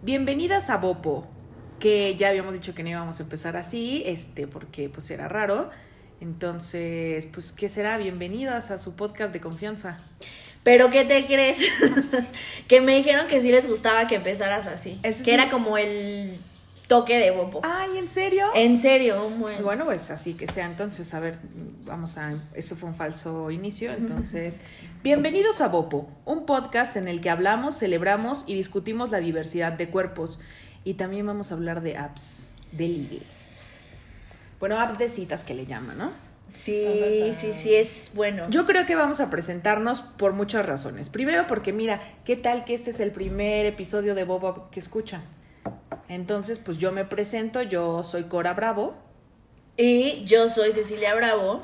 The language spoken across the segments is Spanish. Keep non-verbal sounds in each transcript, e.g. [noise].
Bienvenidas a Bopo, que ya habíamos dicho que no íbamos a empezar así, este, porque pues era raro. Entonces, pues, ¿qué será? Bienvenidas a su podcast de confianza. Pero ¿qué te crees? [laughs] que me dijeron que sí les gustaba que empezaras así. Eso que sí. era como el toque de Bopo. Ay, ¿en serio? En serio, un buen. Bueno, pues así que sea. Entonces, a ver, vamos a. Eso fue un falso inicio. [laughs] Entonces, bienvenidos a Bopo, un podcast en el que hablamos, celebramos y discutimos la diversidad de cuerpos. Y también vamos a hablar de apps de ligue. Bueno, apps de citas que le llaman, ¿no? Sí, sí, sí, es bueno. Yo creo que vamos a presentarnos por muchas razones. Primero, porque mira, ¿qué tal que este es el primer episodio de Bobo que escuchan? Entonces, pues yo me presento, yo soy Cora Bravo. Y yo soy Cecilia Bravo.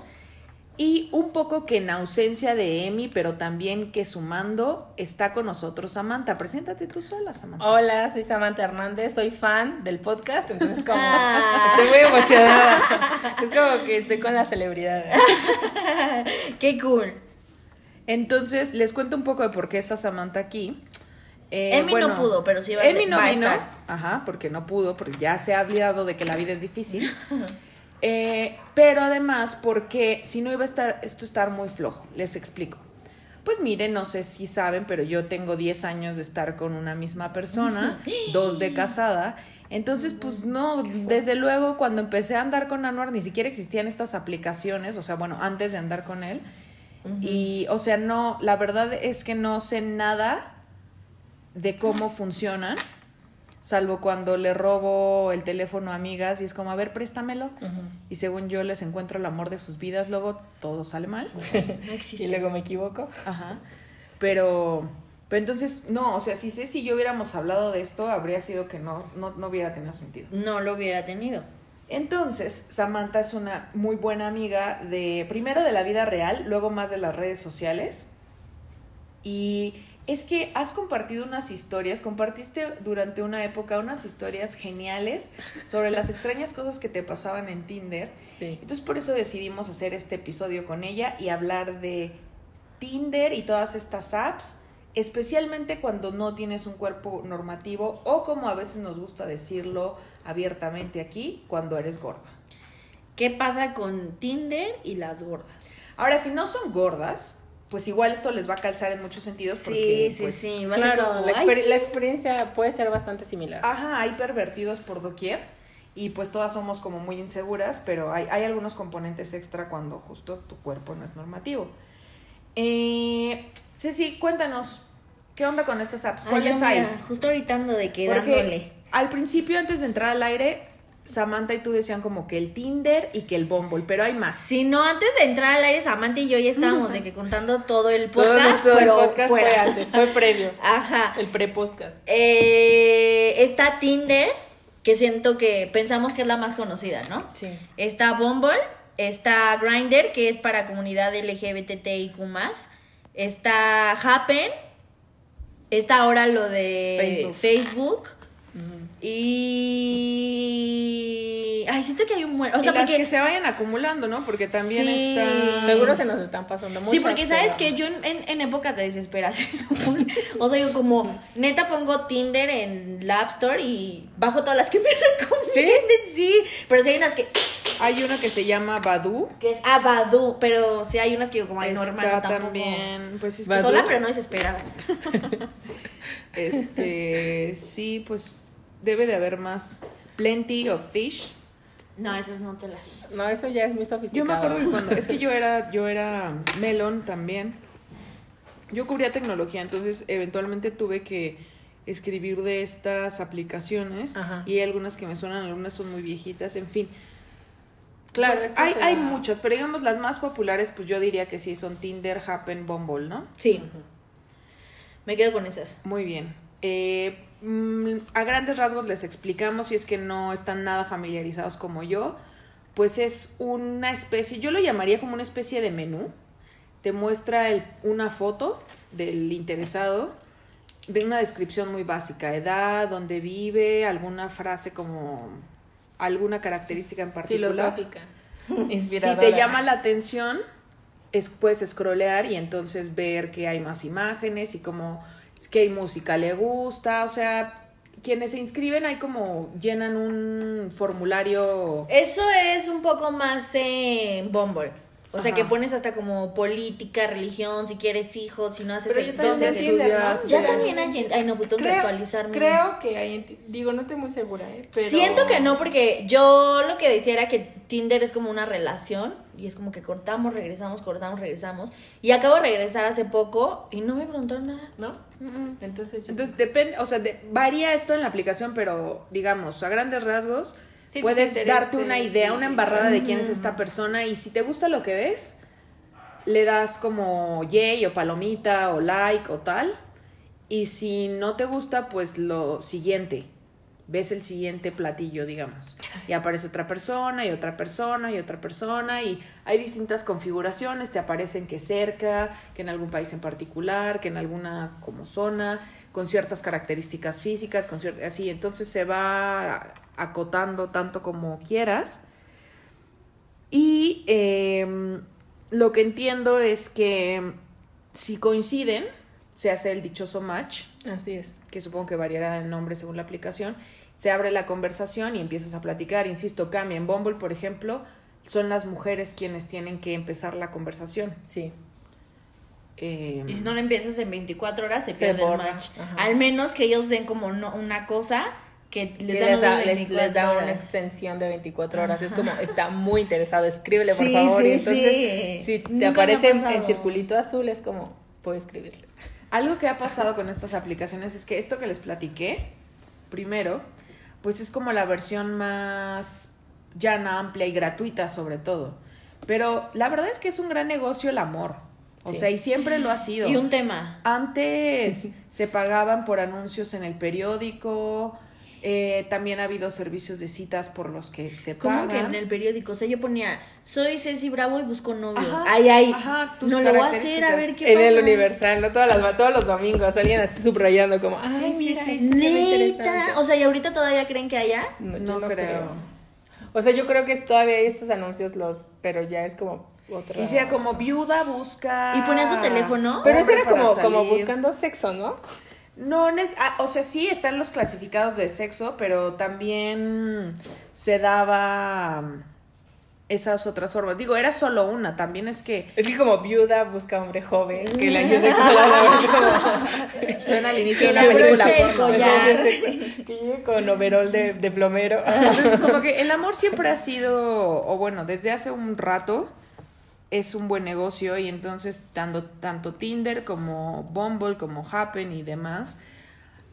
Y un poco que en ausencia de Emi, pero también que sumando, está con nosotros Samantha. Preséntate tú sola, Samantha. Hola, soy Samantha Hernández, soy fan del podcast, entonces como Ah. estoy muy emocionada. Es como que estoy con la celebridad. [laughs] Qué cool. Entonces, les cuento un poco de por qué está Samantha aquí. Eh, Emi no pudo, pero sí va a Emi ser- no va a vino. estar. Ajá, porque no pudo, porque ya se ha olvidado de que la vida es difícil. [laughs] Eh, pero además, porque si no iba a estar, esto estar muy flojo. Les explico. Pues miren, no sé si saben, pero yo tengo 10 años de estar con una misma persona, dos de [gasps] casada. Entonces, pues no, desde luego cuando empecé a andar con Anuar ni siquiera existían estas aplicaciones, o sea, bueno, antes de andar con él. Y, o sea, no, la verdad es que no sé nada de cómo funcionan, salvo cuando le robo el teléfono a amigas y es como, a ver, préstamelo. Y según yo les encuentro el amor de sus vidas, luego todo sale mal. [laughs] No existe. Y luego me equivoco. Ajá. Pero, pero entonces, no, o sea, si sé si yo hubiéramos hablado de esto, habría sido que no, no, no hubiera tenido sentido. No lo hubiera tenido. Entonces, Samantha es una muy buena amiga de, primero de la vida real, luego más de las redes sociales. Y es que has compartido unas historias, compartiste durante una época unas historias geniales sobre las extrañas cosas que te pasaban en Tinder. Sí. Entonces por eso decidimos hacer este episodio con ella y hablar de Tinder y todas estas apps, especialmente cuando no tienes un cuerpo normativo o como a veces nos gusta decirlo abiertamente aquí, cuando eres gorda. ¿Qué pasa con Tinder y las gordas? Ahora, si no son gordas, pues igual esto les va a calzar en muchos sentidos porque Sí, sí, pues, sí. Va a ser Claro, como, la, "Ay, exper- sí". la experiencia puede ser bastante similar. Ajá, hay pervertidos por doquier y pues todas somos como muy inseguras, pero hay, hay algunos componentes extra cuando justo tu cuerpo no es normativo. Eh, Ceci, cuéntanos, ¿qué onda con estas apps? Ay, ¿Cuáles hay? Justo ahorita ando de que dándole. al principio, antes de entrar al aire, Samantha y tú decían como que el Tinder y que el Bumble, pero hay más. Si no, antes de entrar al aire, Samantha y yo ya estábamos de que contando todo el Todo podcast, nuestro pero podcast fuera. fue antes, fue previo. [laughs] Ajá. El pre-podcast. Eh, está Tinder, que siento que pensamos que es la más conocida, ¿no? Sí. Está Bumble, está Grindr, que es para comunidad LGBTIQ+, está Happen, está ahora lo de Facebook. Facebook, y... Siento que hay un buen... O sea, y las que se vayan acumulando, ¿no? Porque también Sí. está... Seguro se nos están pasando muchas. Sí, porque sabes que yo en, en, en épocas de desesperación, [laughs] o sea, yo como neta pongo Tinder en la App Store y bajo todas las que me [laughs] recomienden, sí, pero sí hay unas que, Hay una que se llama Badu. que es Abadu, pero sí hay unas que digo como, ay, no, Está hermano, tampoco. también, pues es Badoo. Sola, pero no desesperada. [laughs] Este, sí, pues debe de haber más. Plenty of fish. No, esas no te las... No, eso ya es muy Yo sofisticado. me acuerdo que cuando, es que yo era, yo era melon también. Yo cubría tecnología, entonces eventualmente tuve que escribir de estas aplicaciones Ajá. y hay algunas que me suenan, algunas son muy viejitas, en fin. Claro, Pues hay, será- hay muchas, pero digamos las más populares, pues yo diría que sí son Tinder, Happen, Bumble, ¿no? Sí. Me quedo con esas. Muy bien. Eh, a grandes rasgos les explicamos, si es que no están nada familiarizados como yo, pues es una especie, yo lo llamaría como una especie de menú. Te muestra el- una foto del interesado, de una descripción muy básica, edad, dónde vive, alguna frase como alguna característica en particular. Filosófica. [laughs] Si te llama la atención, es, puedes scrollear y entonces ver que hay más imágenes y como qué música le gusta, o sea, quienes se inscriben hay como llenan un formulario. Eso es un poco más en Bumble. O sea, Ajá. que pones hasta como política, religión, si quieres hijos, si no haces Pero yo también entonces- Tinder, ¿no? Ya también hay en- Ay, no, pues tengo que actualizarme. creo que hay, digo, no estoy muy segura, ¿eh? Pero... Siento que no, porque yo lo que decía era que Tinder es como una relación y es como que cortamos, regresamos, cortamos, regresamos. Y acabo de regresar hace poco y no me preguntaron nada. ¿No? Entonces yo... Entonces depende, o sea, de- varía esto en la aplicación, pero digamos, a grandes rasgos, Sí, puedes darte una idea, sí. una embarrada de quién es esta persona y si te gusta lo que ves, le das como yay o palomita o like o tal. Y si no te gusta, pues lo siguiente. Ves el siguiente platillo, digamos. Y aparece otra persona y otra persona y otra persona y hay distintas configuraciones. Te aparecen que cerca, que en algún país en particular, que en alguna como zona, con ciertas características físicas, con así. Entonces se va acotando tanto como quieras. Y em, lo que entiendo es que si coinciden, se hace el dichoso match, Así es. que supongo que variará el nombre según la aplicación, se abre la conversación y empiezas a platicar. Insisto, cambia. En Bumble, por ejemplo, son las mujeres quienes tienen que empezar la conversación. Sí. Em, Y si no lo empiezas en 24 horas, se Se pierde el match. ajá. Al menos que ellos den como no- una cosa que les Les, da, les- 24 les da una extensión de 24 horas. Es como, está muy interesado, escríbele por Sí, favor. sí, entonces, sí. si te Nunca aparece en circulito azul, es como, puedo escribirle. Algo que ha pasado con estas aplicaciones es que esto que les platiqué, primero, pues es como la versión más llana, amplia y gratuita sobre todo. Pero la verdad es que es un gran negocio el amor. O Sí. sea, y siempre lo ha sido. Y un tema. Antes se pagaban por anuncios en el periódico, eh, también ha habido servicios de citas por los que se ¿Cómo que pagan. en el periódico? O sea, yo ponía, soy Ceci Bravo y busco novio. Ajá, ay, ay. ajá, tus no lo voy a hacer, a ver qué En el pasa. Universal, ¿no? Todas las, todos los domingos, alguien así subrayando como, ay, Sí, sí, mira, sí. este se ve interesante". Neta. O sea, ¿y ahorita todavía creen que haya? No, yo No no creo. creo. O sea, yo creo que es- todavía hay estos anuncios, los, pero ya es como otra. Y decía como viuda busca. ¿Y ponías tu teléfono? Pero eso era como, como buscando sexo, ¿no? No, ah, o sea, sí están los clasificados de sexo, pero también se daba mm, esas otras formas. Digo, era solo una, también es que Es que como viuda busca hombre joven que le ayude con [laughs] la suena al inicio de una película. [laughs] Que llegue con overol de, de plomero. Entonces, como que el amor siempre ha sido, o bueno, desde hace un rato es un buen negocio y entonces tanto, tanto Tinder como Bumble, como Happen y demás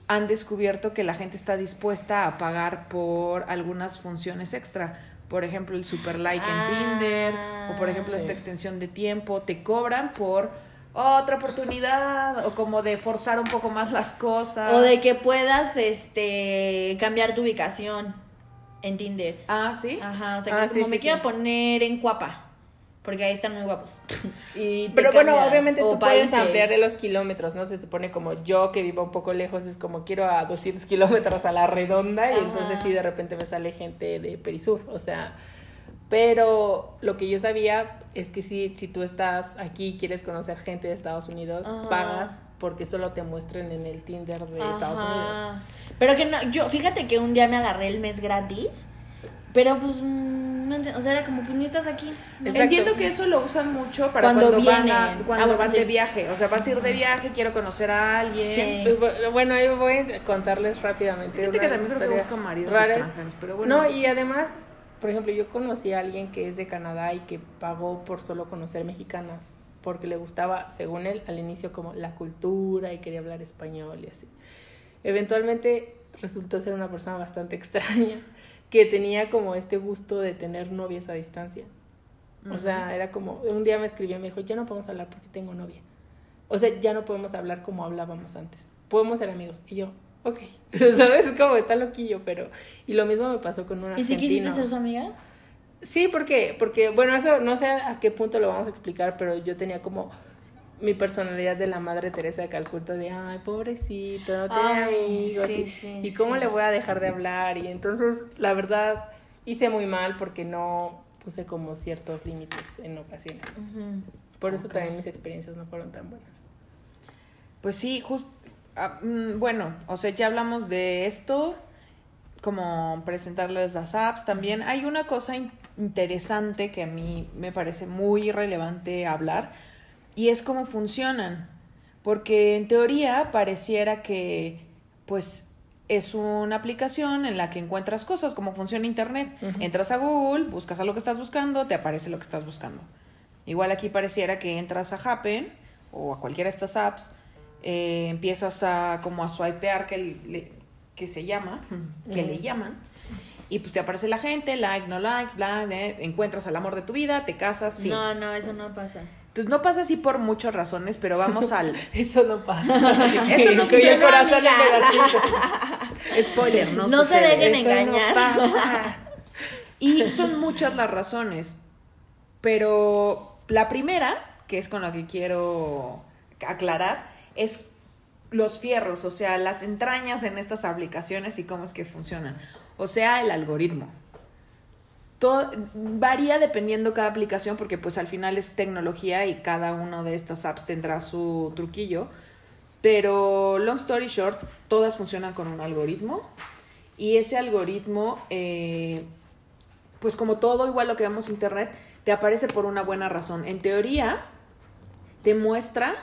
han descubierto que la gente está dispuesta a pagar por algunas funciones extra. Por ejemplo, el super like Ah, en Tinder, o por ejemplo, sí. esta extensión de tiempo, te cobran por otra oportunidad, o como de forzar un poco más las cosas. O de que puedas este cambiar tu ubicación en Tinder. Ah, sí. Ajá, o sea, que Ah, es como sí, me sí, quiero poner en Cuapa. Porque ahí están muy guapos. [laughs] Y Pero bueno, cambias. obviamente O tú puedes países. ampliar de los kilómetros, ¿no? Se supone como yo que vivo un poco lejos, es como quiero a 200 kilómetros a la redonda y Ajá. entonces sí de repente me sale gente de Perisur, o sea, pero lo que yo sabía es que si, si tú estás aquí y quieres conocer gente de Estados Unidos, Ajá. pagas porque solo te muestren en el Tinder de Estados Ajá. Unidos. Pero que no, yo, fíjate que un día me agarré el mes gratis. Pero pues, mm, no ent- o sea, era como, pues ni estás aquí. Exacto. Entiendo que eso lo usan mucho para Cuando cuando, van, a- vienen. cuando Ah, bueno, van sí. de viaje. O sea, vas a ir de viaje, quiero conocer a alguien. Sí. Pues, bu- bueno, ahí voy a contarles rápidamente. Gente que también creo que busca maridos extranjeros, pero bueno. No, y además, por ejemplo, yo conocí a alguien que es de Canadá y que pagó por solo conocer mexicanas, porque le gustaba, según él, al inicio como la cultura y quería hablar español y así. Eventualmente resultó ser una persona bastante [laughs] extraña, que tenía como este gusto de tener novias a distancia. O sea, era como, un día me escribió y me dijo, ya no podemos hablar porque tengo novia. O sea, ya no podemos hablar como hablábamos antes. Podemos ser amigos. Y yo, ok. [laughs] ¿Sabes? Es como está loquillo, pero... Y lo mismo me pasó con un ¿Y si quisiste ser su amiga? Sí, porque, porque, bueno, eso no sé a qué punto lo vamos a explicar, pero yo tenía como mi personalidad de la madre Teresa de Calcuta de, ay, pobrecito, no tiene amigos. sí, y, sí, ¿y cómo sí. le voy a dejar de hablar? Y entonces, la verdad, hice muy mal porque no puse como ciertos límites en ocasiones. Por eso también mis experiencias no fueron tan buenas. Pues sí, justo ah, mm, bueno, o sea, ya hablamos de esto, como presentarles las apps. También hay una cosa in- interesante que a mí me parece muy relevante hablar y es cómo funcionan. Porque en teoría pareciera que, pues, es una aplicación en la que encuentras cosas, como funciona Internet. Entras a Google, buscas a lo que estás buscando, te aparece lo que estás buscando. Igual aquí pareciera que entras a Happen o a cualquiera de estas apps, eh, empiezas a como a swipear que, le- que se llama, que le llaman, y pues te aparece la gente, like, no like, bla, eh, encuentras al amor de tu vida, te casas, fin. No, no, eso no pasa. Entonces no pasa así por muchas razones, pero vamos al [laughs] Eso no pasa. [laughs] Eso no [laughs] sucede, corazón pedacitos. spoiler, no, No se sucede. dejen Eso engañar. no pasa. Y son muchas las razones. Pero la primera, que es con la que quiero aclarar, es los fierros, o sea, las entrañas en estas aplicaciones y cómo es que funcionan. O sea, el algoritmo. Varía dependiendo cada aplicación porque pues al final es tecnología y cada una de estas apps tendrá su truquillo. Pero long story short, todas funcionan con un algoritmo y ese algoritmo eh, pues como todo igual lo que vemos en internet, te aparece por una buena razón. En teoría, te muestra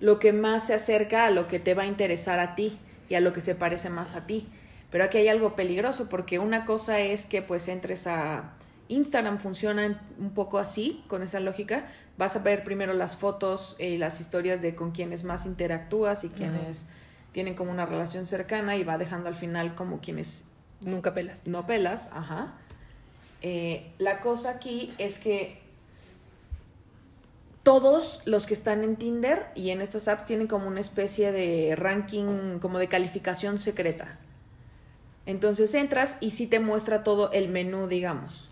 lo que más se acerca a lo que te va a interesar a ti y a lo que se parece más a ti. Pero aquí hay algo peligroso porque una cosa es que pues entres a Instagram, funciona un poco así, con esa lógica. Vas a ver primero las fotos y las historias de con quienes más interactúas y quienes tienen como una relación cercana y va dejando al final como quienes Nunca pelas. no pelas, ajá. Eh, la cosa aquí es que todos los que están en Tinder y en estas apps tienen como una especie de ranking, como de calificación secreta. Entonces entras y sí te muestra todo el menú, digamos.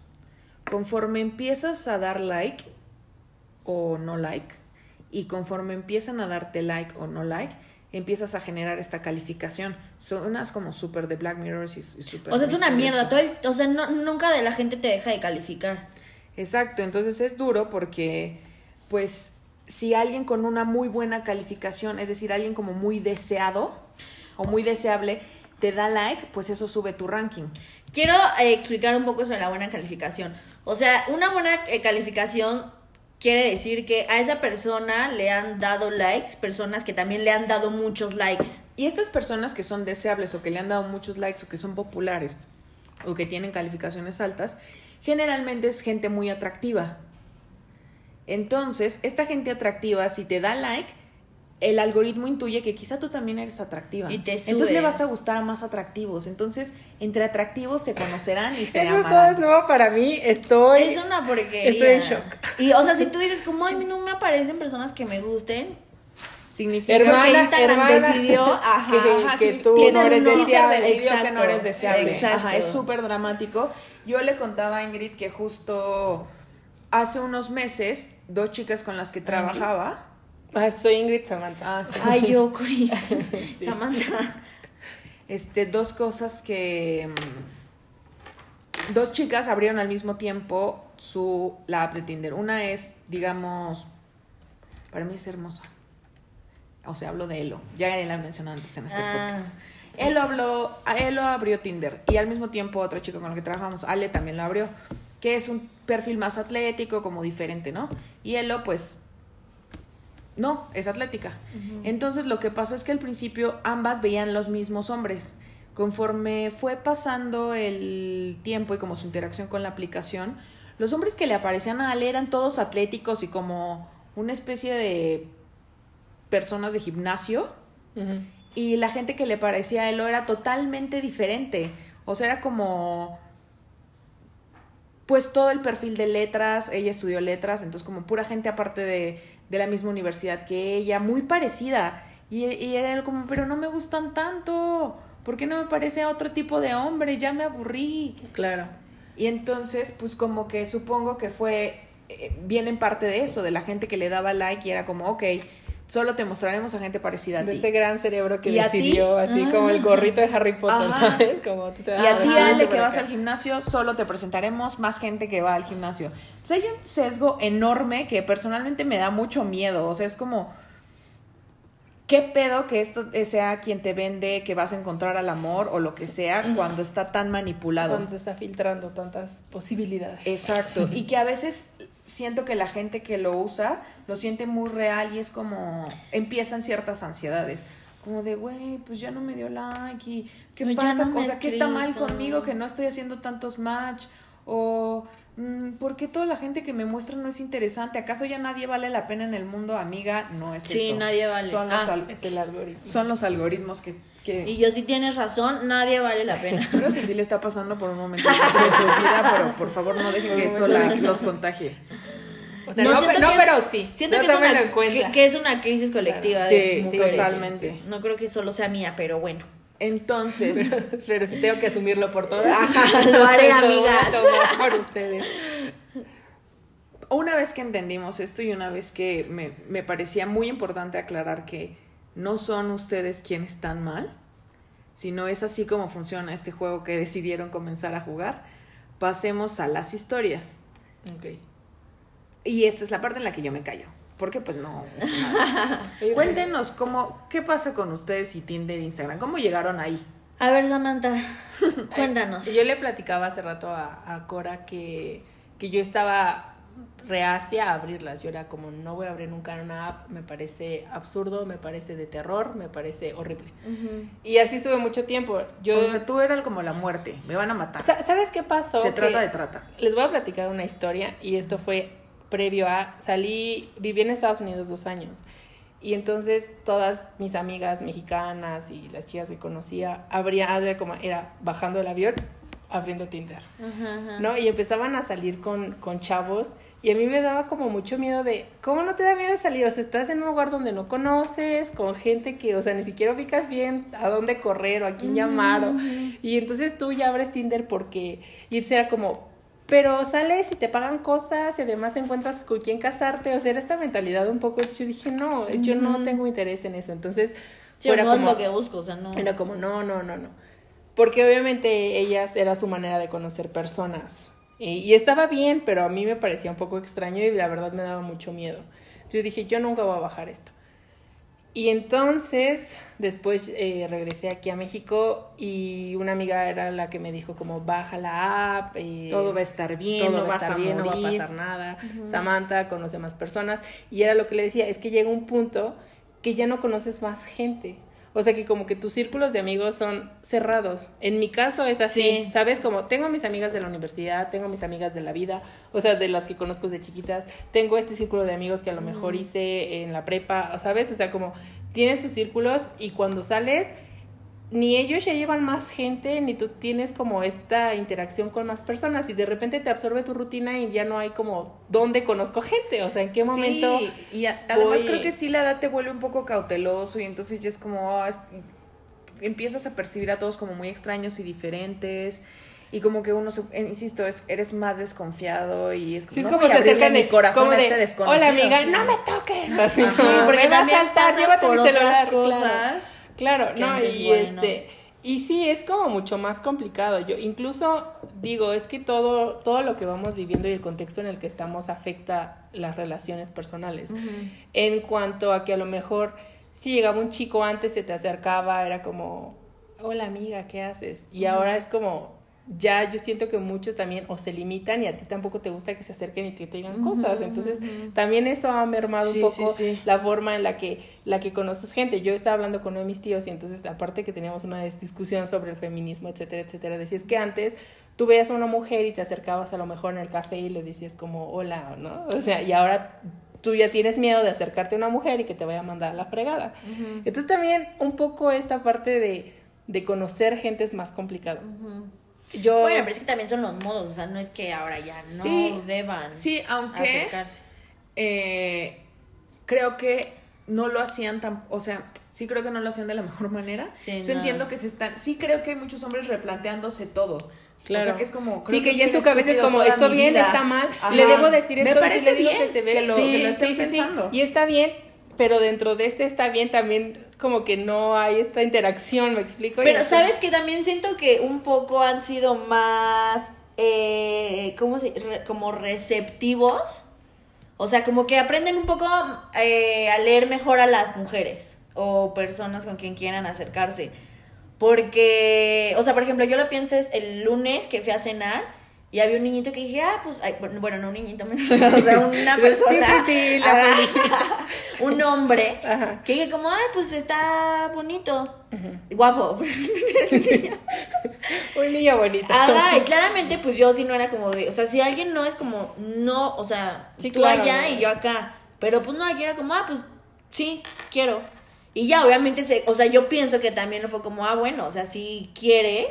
Conforme empiezas a dar like o no like, y conforme empiezan a darte like o no like, empiezas a generar esta calificación. Son unas como súper de Black Mirrors y, súper O sea, es una mierda. Todo el- o sea, no- nunca de la gente te deja de calificar. Exacto, entonces es duro porque, pues, si alguien con una muy buena calificación, es decir, alguien como muy deseado o muy deseable, te da like, pues eso sube tu ranking. Quiero eh, explicar un poco sobre la buena calificación. O sea, una buena eh, calificación quiere decir que a esa persona le han dado likes, personas que también le han dado muchos likes. Y estas personas que son deseables o que le han dado muchos likes o que son populares o que tienen calificaciones altas, generalmente es gente muy atractiva. Entonces, esta gente atractiva, si te da like, el algoritmo intuye que quizá tú también eres atractiva. Y te sube. Entonces le vas a gustar a más atractivos. Entonces, entre atractivos se conocerán y se Eso es todo amarán. es nuevo para mí. Estoy. Es una porquería. Estoy en shock. Y, o sea, si tú dices como, ay, no me aparecen personas que me gusten, Significa Hermana, Porque Instagram hermana, decidió, [laughs] ajá, que, Ajá, que sí, tú que no eres no. deseable. decidió que Exacto, no eres deseable. exacto. Ajá, es súper dramático. Yo le contaba a Ingrid que justo hace unos meses, dos chicas con las que trabajaba. Ah, soy Ingrid Samantha. Ah, sí. ay, yo, Cori, [laughs] Samantha. Este, dos cosas que. mm, Dos chicas abrieron al mismo tiempo su la app de Tinder. Una es, digamos, para mí es hermosa. O sea, hablo de Elo. Ya la he mencionado antes en este Ah. podcast. Él lo habló, a él lo abrió Tinder y al mismo tiempo otro chico con el que trabajamos, Ale, también lo abrió, que es un perfil más atlético, como diferente, ¿no? Y Elo, pues, no, es atlética. Entonces lo que pasó es que al principio ambas veían los mismos hombres. Conforme fue pasando el tiempo y como su interacción con la aplicación, los hombres que le aparecían a Ale eran todos atléticos y como una especie de personas de gimnasio y la gente que le parecía a Elo era totalmente diferente. O sea, era como pues todo el perfil de letras, ella estudió letras, entonces como pura gente aparte de, de la misma universidad que ella, muy parecida. Y, y era como, pero no me gustan tanto, ¿por qué no me parece a otro tipo de hombre? Ya me aburrí. Claro. Y entonces, pues como que supongo que fue, eh, viene en parte de eso, de la gente que le daba like y era como, ok, solo te mostraremos a gente más a De ti. este gran cerebro que decidió, así como el gorrito de Harry Potter, Ajá. ¿sabes? Como tú te Y a ti, Ale, que vas acá. al gimnasio, solo te presentaremos más gente que va al gimnasio. Entonces hay un sesgo enorme que personalmente me da mucho miedo. O sea, es como, ¿Qué pedo que esto sea quien te vende, que vas a encontrar al amor o lo que sea cuando está tan manipulado? Cuando se está filtrando tantas posibilidades. Exacto. y que a veces siento que la gente que lo usa lo siente muy real y es como empiezan ciertas ansiedades. Como de, güey, pues ya no me dio like y ¿qué pasa? no me o sea, ¿qué está mal conmigo que no estoy haciendo tantos match? O ¿por qué toda la gente que me muestra no es interesante? ¿Acaso ya nadie vale la pena en el mundo, amiga? No es Sí, eso. nadie vale. Son los, Ah, al- Es el algoritmo. son los algoritmos que... que... Y yo sí tienes razón, nadie vale la pena. Creo que sí le está pasando por un momento de su vida, pero por favor no dejen que eso la- los contagie. O sea, no, siento no, que es- pero sí. Siento No que, es una, que, que es una crisis colectiva Claro. de Sí, mujeres. totalmente. No creo que solo sea mía, pero bueno. Entonces, [laughs] Pero si tengo que asumirlo por todas. Ajá, [laughs] lo haré, Lo a amigas. por ustedes. una vez que entendimos esto y una vez que me, me parecía muy importante aclarar que no son ustedes quienes están mal, sino es así como funciona este juego que decidieron comenzar a jugar, pasemos a las historias. Ok. Y esta es la parte en la que yo me callo. Porque pues no. [laughs] Cuéntenos cómo, qué pasa con ustedes y Tinder e Instagram. ¿Cómo llegaron ahí? A ver, Samantha, [laughs] cuéntanos. Yo le platicaba hace rato a, a Cora que, que yo estaba reacia a abrirlas. Yo era como, no voy a abrir nunca una app, me parece absurdo, me parece de terror, me parece horrible. Y así estuve mucho tiempo. Yo, o sea, tú eras como la muerte. Me van a matar. Sa- ¿Sabes qué pasó? Se Que trata de trata. Les voy a platicar una historia y esto fue previo a salí, viví en Estados Unidos dos años y entonces todas mis amigas mexicanas y las chicas que conocía abría, era como era bajando el avión, abriendo Tinder, Ajá, ajá. ¿no? Y empezaban a salir con, con chavos y a mí me daba como mucho miedo de, ¿cómo no te da miedo salir? O sea, estás en un lugar donde no conoces, con gente que, o sea, ni siquiera ubicas bien a dónde correr o a quién llamar. o- y entonces tú ya abres Tinder porque, y era como, pero sales y te pagan cosas y además encuentras con quién casarte. O sea, era esta mentalidad un poco, yo dije, no, yo no tengo interés en eso. Entonces, Sí, fuera no es como- lo que busco, o sea, no. era como, no, no, no, no. Porque obviamente ellas era su manera de conocer personas. Y, y estaba bien, pero a mí me parecía un poco extraño y la verdad me daba mucho miedo. Yo dije, yo nunca voy a bajar esto. Y entonces, después eh, regresé aquí a México y una amiga era la que me dijo como, baja la app. eh, Todo va a estar bien, todo no va a estar bien, no va a pasar nada. Samantha conoce más personas. Y era lo que le decía, es que llega un punto que ya no conoces más gente. O sea que como que tus círculos de amigos son cerrados. En mi caso es así, Sí. ¿sabes? Como tengo mis amigas de la universidad, tengo mis amigas de la vida, o sea, de las que conozco de chiquitas, tengo este círculo de amigos que a lo mejor hice en la prepa, ¿sabes? O sea, como tienes tus círculos y cuando sales ni ellos ya llevan más gente, ni tú tienes como esta interacción con más personas y de repente te absorbe tu rutina y ya no hay como dónde conozco gente, o sea, en qué Sí, momento y a- además voy- creo que sí la edad te vuelve un poco cauteloso y entonces ya es como ah, es- empiezas a percibir a todos como muy extraños y diferentes y como que uno se, eh, insisto es, eres más desconfiado y es, Sí, es no como se acercan mi de, corazón como a de, este desconocido Hola amiga, Sí. no me toques. Así, Sí, porque "Me va a también saltar, pasas llévate por mi otras celular", claro. cosas. Claro, que no, y bueno. este y sí es como mucho más complicado. Yo incluso digo, es que todo todo lo que vamos viviendo y el contexto en el que estamos afecta las relaciones personales. En cuanto a que a lo mejor si llegaba un chico antes se te acercaba, era como, "Hola amiga, ¿qué haces?" Y ahora es como ya yo siento que muchos también o se limitan y a ti tampoco te gusta que se acerquen y que te digan cosas. Entonces, también eso ha mermado Sí, un poco sí. la forma en la que, la que conoces gente. Yo estaba hablando con uno de mis tíos y entonces, aparte que teníamos una dis- discusión sobre el feminismo, etcétera, etcétera, decías que antes tú veías a una mujer y te acercabas a lo mejor en el café y le decías como, hola, ¿no? O sea, y ahora tú ya tienes miedo de acercarte a una mujer y que te vaya a mandar a la fregada. Entonces también un poco esta parte de, de conocer gente es más complicado. Yo... Bueno, pero es que también son los modos, o sea, no es que ahora ya no Sí, deban sí aunque acercarse. eh, creo que no lo hacían tan, o sea, sí creo que no lo hacían de la mejor manera. Sí, no. entiendo que se están, sí creo que hay muchos hombres replanteándose todo. Claro. O sea, que es como Sí, que ya en su cabeza es como, ¿esto bien? vida. ¿Está mal? Ajá. ¿Le debo decir Me esto? parece Sí, le digo bien que se ve, que lo, sí, que lo sí, estén sí, sí. pensando. Y está bien, pero dentro de este está bien también como que no hay esta interacción, ¿me explico? Pero sabes que también siento que un poco han sido más, eh, ¿cómo se? re- como receptivos. O sea, como que aprenden un poco eh, a leer mejor a las mujeres. o personas con quien quieran acercarse. Porque, o sea, por ejemplo, yo lo pienso es el lunes que fui a cenar y había un niñito que dije, ah, pues, ay, bueno, no un niñito, [laughs] o sea, una [laughs] persona, Ajá. [laughs] un hombre, Ajá. que dije como, ay, pues está bonito, guapo. Un niño bonito. Ajá, y claramente, pues yo sí no era como de, o sea, si alguien no es como, no, o sea, Sí, tú claro, allá no. y yo acá, pero pues no, aquí era como, ah, pues sí, quiero. Y ya, obviamente, se, o sea, yo pienso que también no fue como, ah, bueno, o sea, sí quiere.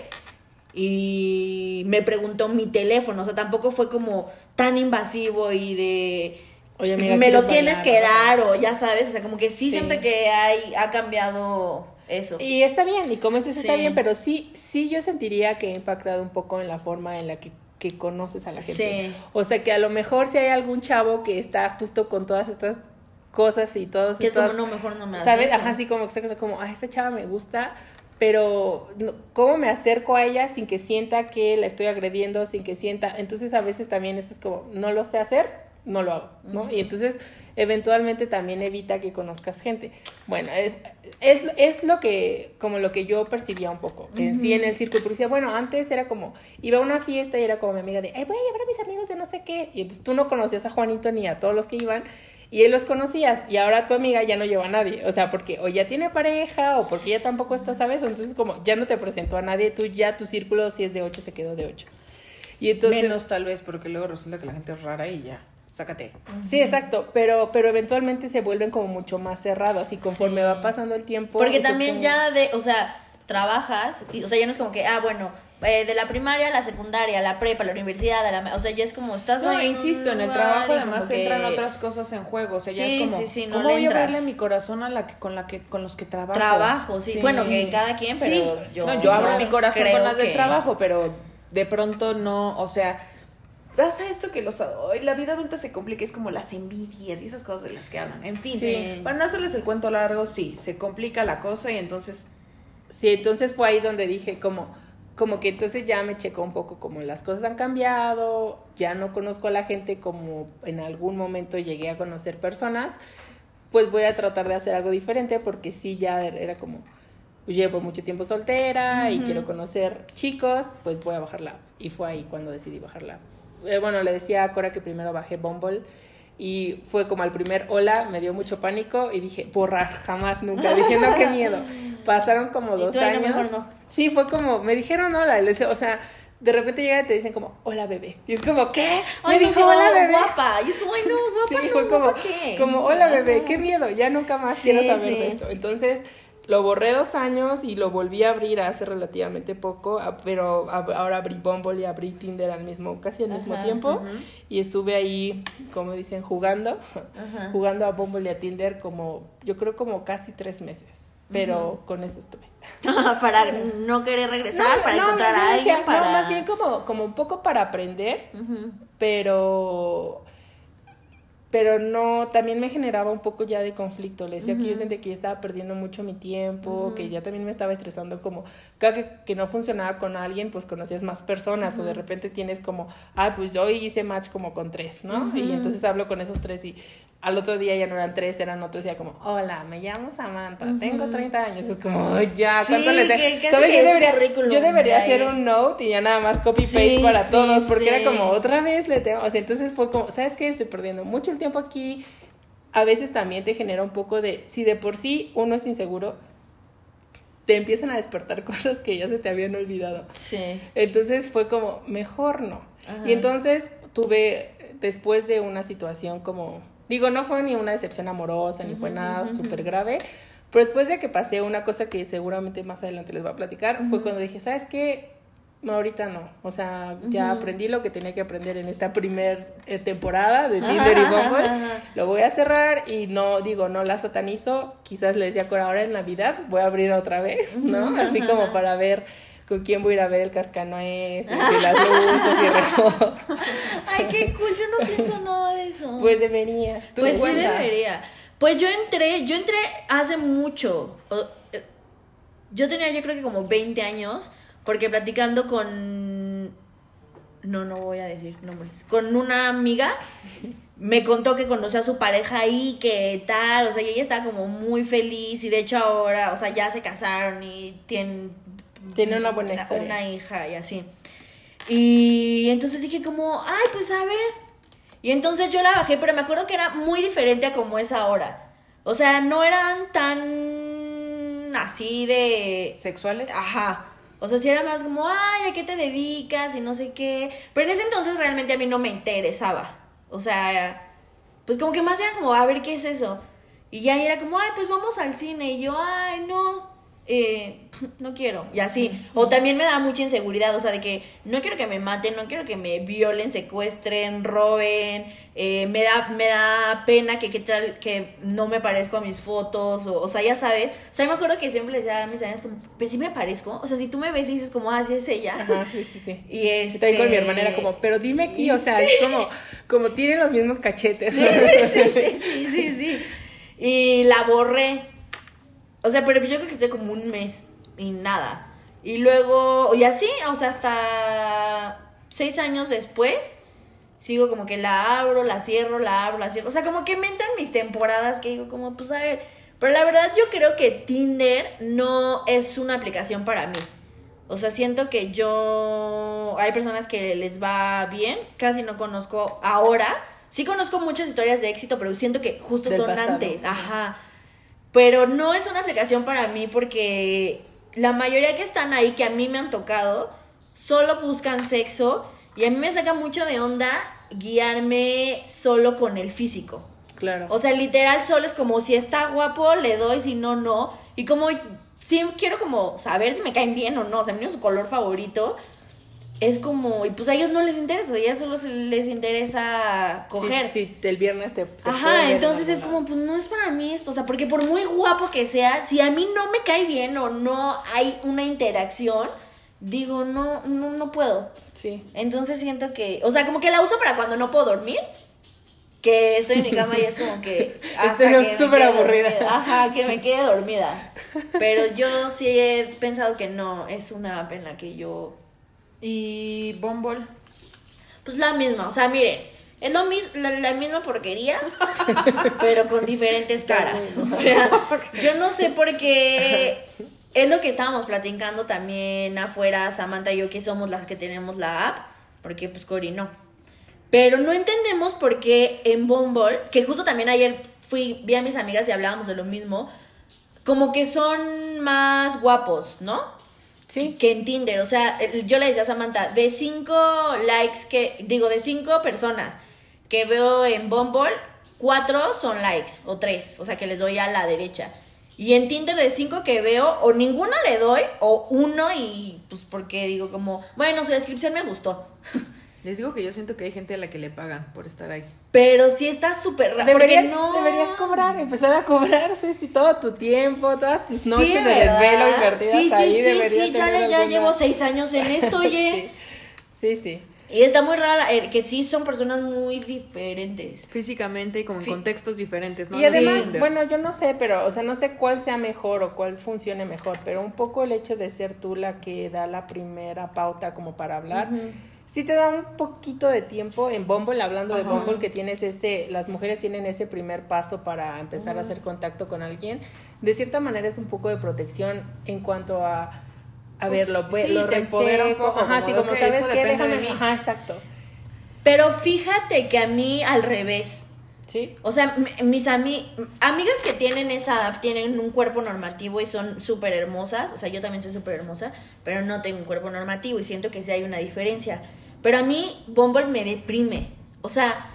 Y me preguntó mi teléfono, o sea, tampoco fue como tan invasivo y de Oye, amiga, me lo ¿quieres tienes bailar? que dar o ya sabes, o sea, como que sí, Sí. siempre que hay ha cambiado eso. Y está bien, y como dices, está Sí. bien, pero sí, sí yo sentiría que ha impactado un poco en la forma en la que, que conoces a la gente. Sí. O sea, que a lo mejor si hay algún chavo que está justo con todas estas cosas y todos que es como, no, mejor no me ¿Sabes? Ajá, así como exacto, como, ay, esta chava me gusta, pero ¿cómo me acerco a ella sin que sienta que la estoy agrediendo, sin que sienta? Entonces a veces también esto es como, no lo sé hacer, no lo hago, ¿no? Y entonces eventualmente también evita que conozcas gente. Bueno, es, es, es lo que, como lo que yo percibía un poco, que en sí en el círculo, porque decía, bueno, antes era como, iba a una fiesta y era como mi amiga de, "Ay, voy a llevar a mis amigos de no sé qué, y entonces tú no conocías a Juanito ni a todos los que iban, y él los conocías, y ahora tu amiga ya no lleva a nadie, o sea, porque o ya tiene pareja, o porque ya tampoco está, ¿sabes? Entonces como ya no te presentó a nadie, tú ya tu círculo si es de 8 se quedó de 8. Y entonces... Menos tal vez, porque luego resulta que la gente es rara y ya. Sácate. Sí, exacto, pero, pero eventualmente se vuelven como mucho más cerrados y conforme Sí. va pasando el tiempo... Porque también como- ya de, o sea, trabajas, y, o sea, ya no es como que, ah, bueno, eh, de la primaria a la secundaria, la prepa, la universidad, a la, o sea, ya es como estás No, ahí un insisto, en el trabajo además que- entran otras cosas en juego. O sea, ya es como, sí, sí, no ¿cómo le voy a mi corazón a la que, con la que, con los que trabajo? Trabajo, sí. Bueno, que cada quien, pero Sí. yo- no, yo abro mi corazón con las de que- trabajo, pero de pronto no, o sea, pasa esto que los la vida adulta se complica, es como las envidias y esas cosas de las que hablan. En fin, Sí. para no hacerles el cuento largo, sí, se complica la cosa y entonces Sí, entonces fue ahí donde dije como, como que entonces ya me checó un poco como las cosas han cambiado, ya no conozco a la gente como en algún momento llegué a conocer personas, pues voy a tratar de hacer algo diferente porque sí ya era como, pues llevo mucho tiempo soltera y quiero conocer chicos, pues voy a bajarla. Y fue ahí cuando decidí bajarla. Eh, bueno, le decía a Cora que primero bajé Bumble y fue como al primer hola, me dio mucho pánico y dije, borrar, jamás, nunca. Dije, no, qué miedo. [laughs] Pasaron como Y dos tú, "Ay, no, años. mejor no". Sí, fue como, me dijeron hola, y le decía, o sea, de repente llegan y te dicen como, hola bebé. Y es como, ¿qué? Ay, me dijo hola bebé. guapa. Y es como, ay, no, Sí, guapa, no, fue como, guapa, ¿qué? como, hola bebé, qué miedo, ya nunca más Sí, quiero saber sí. de esto. Entonces, lo borré dos años y lo volví a abrir hace relativamente poco, pero ahora abrí Bumble y abrí Tinder al mismo, casi al mismo Ajá, tiempo. Y estuve ahí, como dicen, jugando, Ajá. jugando a Bumble y a Tinder como, yo creo como casi tres meses. Pero con eso estuve. [laughs] para no querer regresar, No, para no, encontrar a alguien, para... Más bien como, como un poco para aprender, pero pero no, también me generaba un poco ya de conflicto. Le decía que yo sentía que ya estaba perdiendo mucho mi tiempo, que ya también me estaba estresando como, cada que, que no funcionaba con alguien, pues conocías más personas o de repente tienes como, ah, pues yo hice match como con tres, ¿no? Y entonces hablo con esos tres y al otro día ya no eran tres, eran otros y ya como, hola, me llamo Samantha, tengo 30 años. Es como, "Ay, ya, Sí, ¿cuánto les de-?" que casi ¿Sabes? que Yo debería, yo debería de hacer un note y ya nada más copy paste Sí, para sí, todos, porque sí. era como otra vez le tengo, o sea, entonces fue como, ¿sabes qué? Estoy perdiendo mucho el tiempo aquí. A veces también te genera un poco de, si de por sí uno es inseguro, te empiezan a despertar [laughs] cosas que ya se te habían olvidado. Sí. Entonces fue como, mejor no. Ajá. Y entonces tuve, después de una situación como, digo, no fue ni una decepción amorosa, ni fue nada súper grave, pero después de que pasé una cosa que seguramente más adelante les voy a platicar, fue cuando dije, ¿sabes qué? No, ahorita no. O sea, ya aprendí lo que tenía que aprender en esta primer eh, temporada de Tinder y Bumble. Lo voy a cerrar y no, digo, no la satanizo. Quizás le decía Cora, ahora en Navidad voy a abrir otra vez, ¿no? Así como para ver con quién voy a ir a ver el cascanueces y las luces y. [laughs] Ay, qué cool, yo no pienso nada de eso. Pues deberías. Tú Pues sí cuenta. debería. Pues yo entré, yo entré hace mucho. Eh, Yo tenía yo creo que como 20 años, porque platicando con... No, no voy a decir nombres. Con una amiga, me contó que conoció a su pareja ahí, que tal, o sea, y ella estaba como muy feliz y de hecho ahora, o sea, ya se casaron y tienen... Tiene una buena historia. Una hija y así. Y entonces dije como, ay, pues a ver. Y entonces yo la bajé, pero me acuerdo que era muy diferente a como es ahora. O sea, no eran tan así de... ¿Sexuales? Ajá. O sea, si era más como, ay, ¿a qué te dedicas? Y no sé qué. Pero en ese entonces realmente a mí no me interesaba. O sea, pues como que más bien como, a ver, ¿qué es eso? Y ya era como, ay, pues vamos al cine. Y yo, ay, no eh, [laughs] no quiero, y así. O también me da mucha inseguridad, o sea, de que no quiero que me maten, no quiero que me violen, secuestren, roben, eh, me, da, me da pena que qué tal que no me parezco a mis fotos, o, o sea, ya sabes. O sea, yo me acuerdo que siempre les decía a mis amigas como, pero si me parezco, o sea, si tú me ves y dices como, ah, sí es ella. Ajá, sí, sí, sí. [laughs] Y este... Y con mi hermana era como, pero dime aquí, o sea, [laughs] es como, como tienen los mismos cachetes. sí, sí, sí, sí, sí. Y la borré. O sea, pero yo creo que estoy como un mes y nada. Y luego, y así, o sea, hasta seis años después, sigo como que la abro, la cierro, la abro, la cierro. O sea, como que me entran mis temporadas que digo como, pues a ver. Pero la verdad yo creo que Tinder no es una aplicación para mí. O sea, siento que yo... Hay personas que les va bien, casi no conozco ahora. Sí conozco muchas historias de éxito, pero siento que justo son antes. Ajá. Pero no es una aplicación para mí porque la mayoría que están ahí, que a mí me han tocado, solo buscan sexo y a mí me saca mucho de onda guiarme solo con el físico. Claro. O sea, literal solo es como si está guapo, le doy, si no, no. Y como sí quiero como saber si me caen bien o no, o sea, a mí su color favorito es como, y pues a ellos no les interesa, a ellos solo les interesa coger. Sí, sí el viernes te... Ajá, entonces es como, pues no es para mí esto, o sea, porque por muy guapo que sea, si a mí no me cae bien o no hay una interacción, digo, no, no, no puedo. Sí. Entonces siento que, o sea, como que la uso para cuando no puedo dormir, que estoy en mi cama y es como que... [laughs] Estoy súper aburrida. Ajá, que me quede dormida. [laughs] Pero yo sí he pensado que no, es una pena que yo ¿Y Bumble? Pues la misma, o sea, miren, es lo mis la, misma porquería, [laughs] pero con diferentes caras. O sea, yo no sé por qué es lo que estábamos platicando también afuera, Samantha y yo, que somos las que tenemos la app, porque pues Cory no. Pero no entendemos por qué en Bumble, que justo también ayer fui, vi a mis amigas y hablábamos de lo mismo, como que son más guapos, ¿no? Sí. Que en Tinder, o sea, yo le decía a Samantha, de cinco likes que, digo, de cinco personas que veo en Bumble, cuatro son likes, o tres, o sea, que les doy a la derecha. Y en Tinder de cinco que veo, o ninguno le doy, o uno y pues porque digo como, bueno, su descripción me gustó. [laughs] Les digo que yo siento que hay gente a la que le pagan por estar ahí. Pero sí está súper raro. Porque no. Deberías cobrar, empezar a cobrar, sí, sí, todo tu tiempo, todas tus noches de desvelo invertidas sí, sí, ahí. Sí, sí, sí, ya, ya llevo seis años en esto, [laughs] oye. sí, sí. Y está muy rara, eh, que sí son personas muy diferentes. Físicamente y con contextos diferentes, ¿no? Y además, bueno, yo no sé, pero, o sea, no sé cuál sea mejor o cuál funcione mejor, pero un poco el hecho de ser tú la que da la primera pauta como para hablar sí te da un poquito de tiempo en Bumble, hablando de Bumble, que tienes ese, las mujeres tienen ese primer paso para empezar a hacer contacto con alguien. De cierta manera es un poco de protección en cuanto a, a ver, lo, sí, lo te un poco. Ajá, sí, como sabes que déjame, de mí. Ajá, exacto. Pero fíjate que a mí al revés. ¿Sí? O sea, mis ami amigas que tienen esa tienen un cuerpo normativo y son súper hermosas, o sea, yo también soy súper hermosa, pero no tengo un cuerpo normativo y siento que sí hay una diferencia. Pero a mí Bumble me deprime. O sea,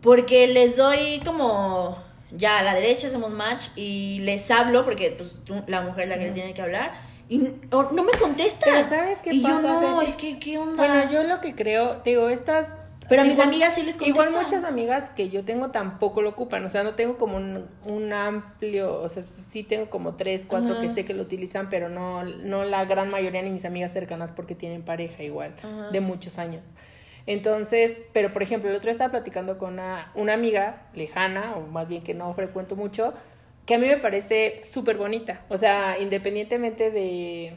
porque les doy como ya a la derecha hacemos match y les hablo porque pues la mujer es la que le tiene que hablar y no, me contesta. Pero ¿sabes qué y pasa? yo no, es que qué onda. Bueno, yo lo que creo, digo, estas pero a mis amigas sí les contestan. Igual muchas amigas que yo tengo tampoco lo ocupan, o sea, no tengo como un, amplio, o sea, sí tengo como tres, cuatro que sé que lo utilizan, pero no, no la gran mayoría ni mis amigas cercanas porque tienen pareja igual, de muchos años. Entonces, pero por ejemplo, el otro día estaba platicando con una, una amiga lejana, o más bien que no frecuento mucho, que a mí me parece súper bonita, o sea, independientemente de,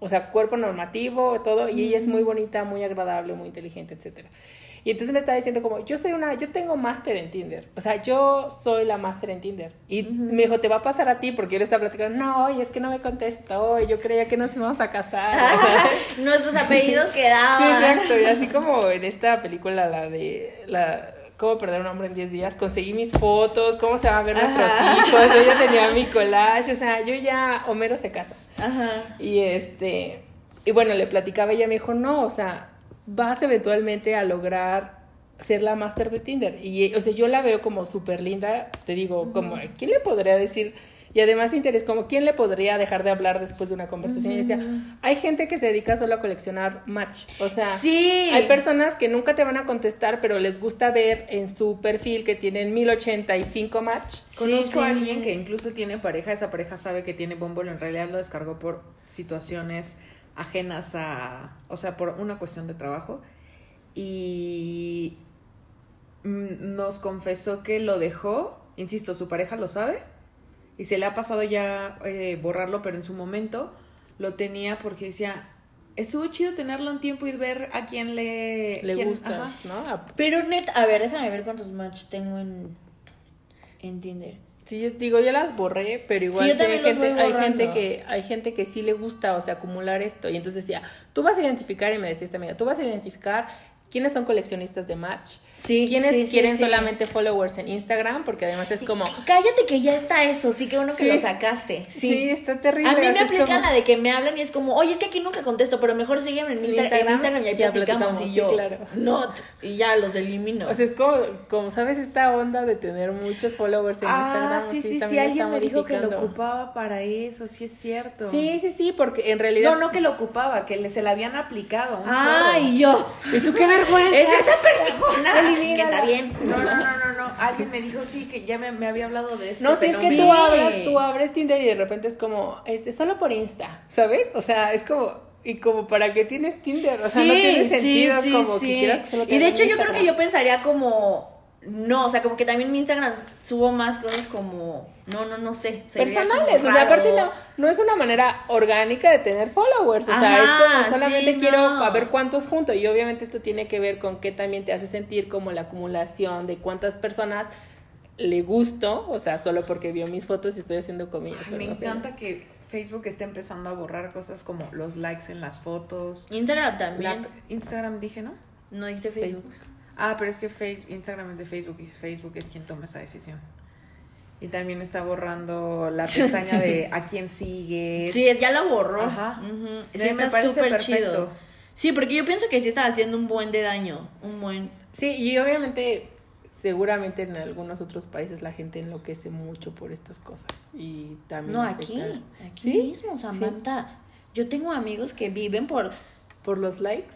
o sea, cuerpo normativo, todo, y ella es muy bonita, muy agradable, muy inteligente, etcétera. Y entonces me estaba diciendo como, yo soy una, yo tengo máster en Tinder. O sea, yo soy la máster en Tinder. Y me dijo, te va a pasar a ti porque yo le estaba platicando, no, y es que no me contestó, y yo creía que nos íbamos a casar. O sea, [laughs] Nuestros apellidos [laughs] Sí, quedaban. exacto, y así como en esta película, la de la cómo perder un hombre en 10 días, conseguí mis fotos, cómo se van a ver nuestros hijos, yo ya tenía mi [laughs] collage, o sea, yo ya, Homero se casa. Ajá. Y este, y bueno, le platicaba y ella me dijo, no, o sea, vas eventualmente a lograr ser la máster de Tinder. Y, o sea, yo la veo como súper linda, te digo, como, ¿quién le podría decir? Y además interés, como, ¿quién le podría dejar de hablar después de una conversación? Y decía, hay gente que se dedica solo a coleccionar match. O sea, Sí. hay personas que nunca te van a contestar, pero les gusta ver en su perfil que tienen 1085 match. Conozco a sí. alguien que incluso tiene pareja, esa pareja sabe que tiene Bumble, en realidad lo descargó por situaciones ajenas a, o sea, por una cuestión de trabajo. Y mm, nos confesó que lo dejó, insisto, su pareja lo sabe, y se le ha pasado ya eh, borrarlo, pero en su momento lo tenía porque decía, estuvo chido tenerlo un tiempo y ver a quién le, Le quién- gusta, ajá. ¿no? Pero net, a ver, déjame ver cuántos match tengo en, en Tinder. Sí, yo digo, yo las borré, pero igual Sí, hay, gente, hay gente que hay gente que sí le gusta, o sea, acumular esto. Y entonces decía, tú vas a identificar, y me decía esta amiga, tú vas a identificar quiénes son coleccionistas de match, Sí, quiénes sí, quieren sí. solamente followers en Instagram, porque además es como, Cállate que ya está eso, sí que bueno que lo sacaste. Sí. está terrible. A mí me aplican como- la de que me hablan y es como, oye, es que aquí nunca contesto, pero mejor sígueme en, Insta- en Instagram, Instagram y ahí ya platicamos. platicamos, y yo, claro. not, y ya los elimino. O sea, es como, como sabes, esta onda de tener muchos followers en Instagram. Ah, sí, sí, sí, alguien me dijo que lo ocupaba para eso, sí es cierto. Sí, sí, sí, porque en realidad... No, no que lo ocupaba, que se la habían aplicado. Un Ay, yo. ¿Y tú qué vergüenza? Es esa persona [laughs] que está bien. No, no, no, no, no. Alguien me dijo sí, que ya me, me había hablado de esto. No sé, es que sí. tú abres, tú abres Tinder y de repente es como, este, solo por Insta, ¿sabes? O sea, es como, y como, ¿para qué tienes Tinder? O sea, no tiene sentido como que quieras que solo Y de hecho yo creo que yo pensaría como no, o sea, como que también mi Instagram subo más cosas como no, no, no sé, Personales, o sea, aparte no, no es una manera orgánica de tener followers, o sea, Ajá, es como solamente sí, quiero no. a ver cuántos junto y obviamente esto tiene que ver con qué también te hace sentir como la acumulación de cuántas personas le gusto, o sea, solo porque vio mis fotos y estoy haciendo comillas. Ay, me no sé. encanta que Facebook esté empezando a borrar cosas como los likes en las fotos. Instagram también. La- Instagram dije, ¿no? No dijiste Facebook. Facebook. Ah, pero es que face- Instagram es de Facebook y Facebook es quien toma esa decisión. Y también está borrando la [laughs] pestaña de a quién sigues. Sí, ya la borró. Ajá. Ujú. Sí, Sí, me está parece súper perfecto. chido. Sí, porque yo pienso que sí está haciendo un buen de daño. Un buen. Sí, y obviamente, seguramente en algunos otros países la gente enloquece mucho por estas cosas. Y también. No, afecta- aquí. Aquí ¿Sí? mismo, Samantha. Yo tengo amigos que viven por. Por los likes.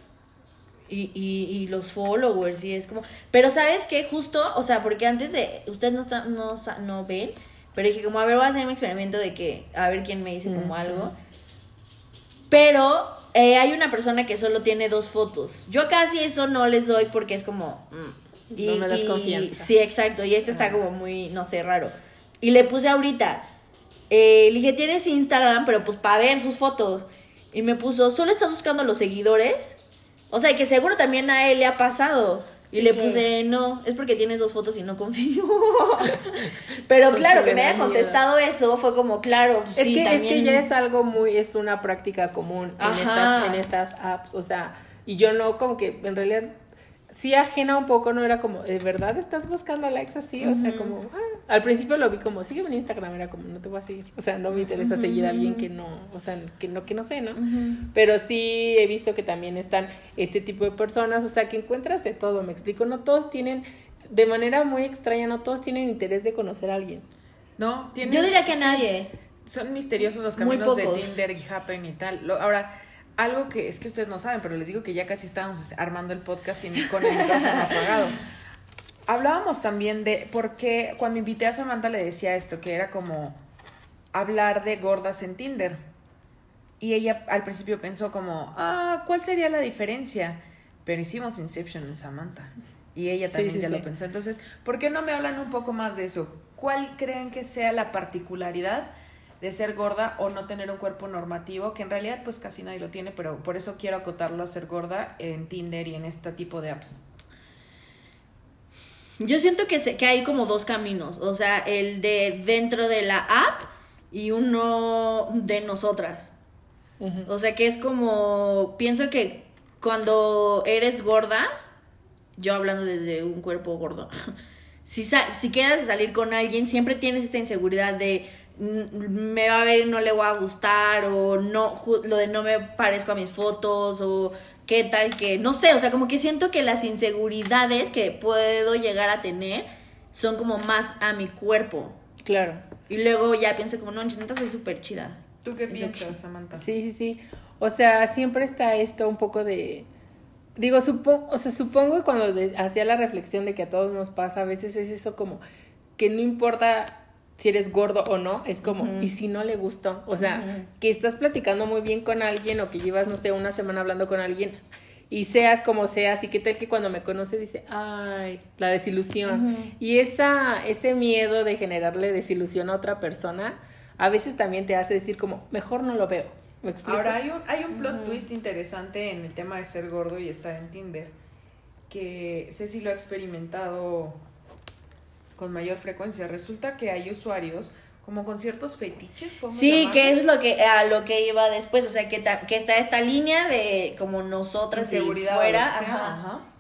Y, y, y los followers y es como... Pero ¿sabes qué? Justo, o sea, porque antes de... Ustedes no, está- no, no ven, pero dije como, a ver, voy a hacer mi experimento de que... A ver quién me dice como algo. Pero eh, hay una persona que solo tiene dos fotos. Yo casi eso no les doy porque es como... mm, y, No me das y- confianza. Sí, exacto. Y este está como muy, no sé, raro. Y le puse ahorita... Eh, le dije, tienes Instagram, pero pues para ver sus fotos. Y me puso, ¿solo estás buscando los seguidores? O sea, que seguro también a él le ha pasado. Y le puse, no, es porque tienes dos fotos y no confío. [laughs] Pero Porque claro, que me haya miedo. contestado eso fue como, claro, pues Es, sí, que, es que ya es algo muy, es una práctica común en estas, en estas apps, o sea, y yo no como que en realidad sí ajena un poco, no era como, ¿de verdad estás buscando likes así? O sea, como, ah, al principio lo vi como, sígueme en Instagram, era como, no te voy a seguir, o sea, no me interesa seguir a alguien que no, o sea, que no, que no sé, ¿no? Pero sí he visto que también están este tipo de personas, o sea, que encuentras de todo, me explico, no todos tienen, de manera muy extraña, no todos tienen interés de conocer a alguien. No, tiene- Yo diría que sí, nadie. Son misteriosos los caminos de. Tinder y Happen y tal. Lo- ahora, algo que es que ustedes no saben, pero les digo que ya casi estábamos armando el podcast sin, con el micrófono apagado. Hablábamos también de por qué cuando invité a Samantha le decía esto, que era como hablar de gordas en Tinder. Y ella al principio pensó como, ah, ¿cuál sería la diferencia? Pero hicimos Inception en Samantha. Y ella Sí, también sí, ya sí. lo pensó. Entonces, ¿por qué no me hablan un poco más de eso? ¿Cuál creen que sea la particularidad de ser gorda o no tener un cuerpo normativo? Que en realidad pues casi nadie lo tiene, pero por eso quiero acotarlo a ser gorda en Tinder y en este tipo de apps. Yo siento que, se, que hay como dos caminos, o sea, el de dentro de la app y uno de nosotras. O sea, que es como, pienso que cuando eres gorda, yo hablando desde un cuerpo gordo, [laughs] si, si quedas de salir con alguien, siempre tienes esta inseguridad de me va a ver y no le va a gustar o no lo de no me parezco a mis fotos o qué tal que no sé, o sea, como que siento que las inseguridades que puedo llegar a tener son como más a mi cuerpo. Claro. Y luego ya pienso como, no, neta soy súper chida. ¿Tú qué piensas, Samantha? Sí, sí, sí. O sea, siempre está esto un poco de digo, supongo, o sea, supongo que cuando hacía la reflexión de que a todos nos pasa, a veces es eso como que no importa si eres gordo o no, es como, ¿y si no le gustó? O sea, que estás platicando muy bien con alguien o que llevas, no sé, una semana hablando con alguien y seas como seas y qué tal que cuando me conoce dice, ay, la desilusión. Y esa, ese miedo de generarle desilusión a otra persona, a veces también te hace decir como, mejor no lo veo. ¿Me explico? Ahora hay un, hay un plot twist interesante en el tema de ser gordo y estar en Tinder, que sé si lo ha experimentado con mayor frecuencia. Resulta que hay usuarios como con ciertos fetiches. Sí, que es lo que a lo que iba después, o sea, que, que está esta línea de como nosotras y fuera,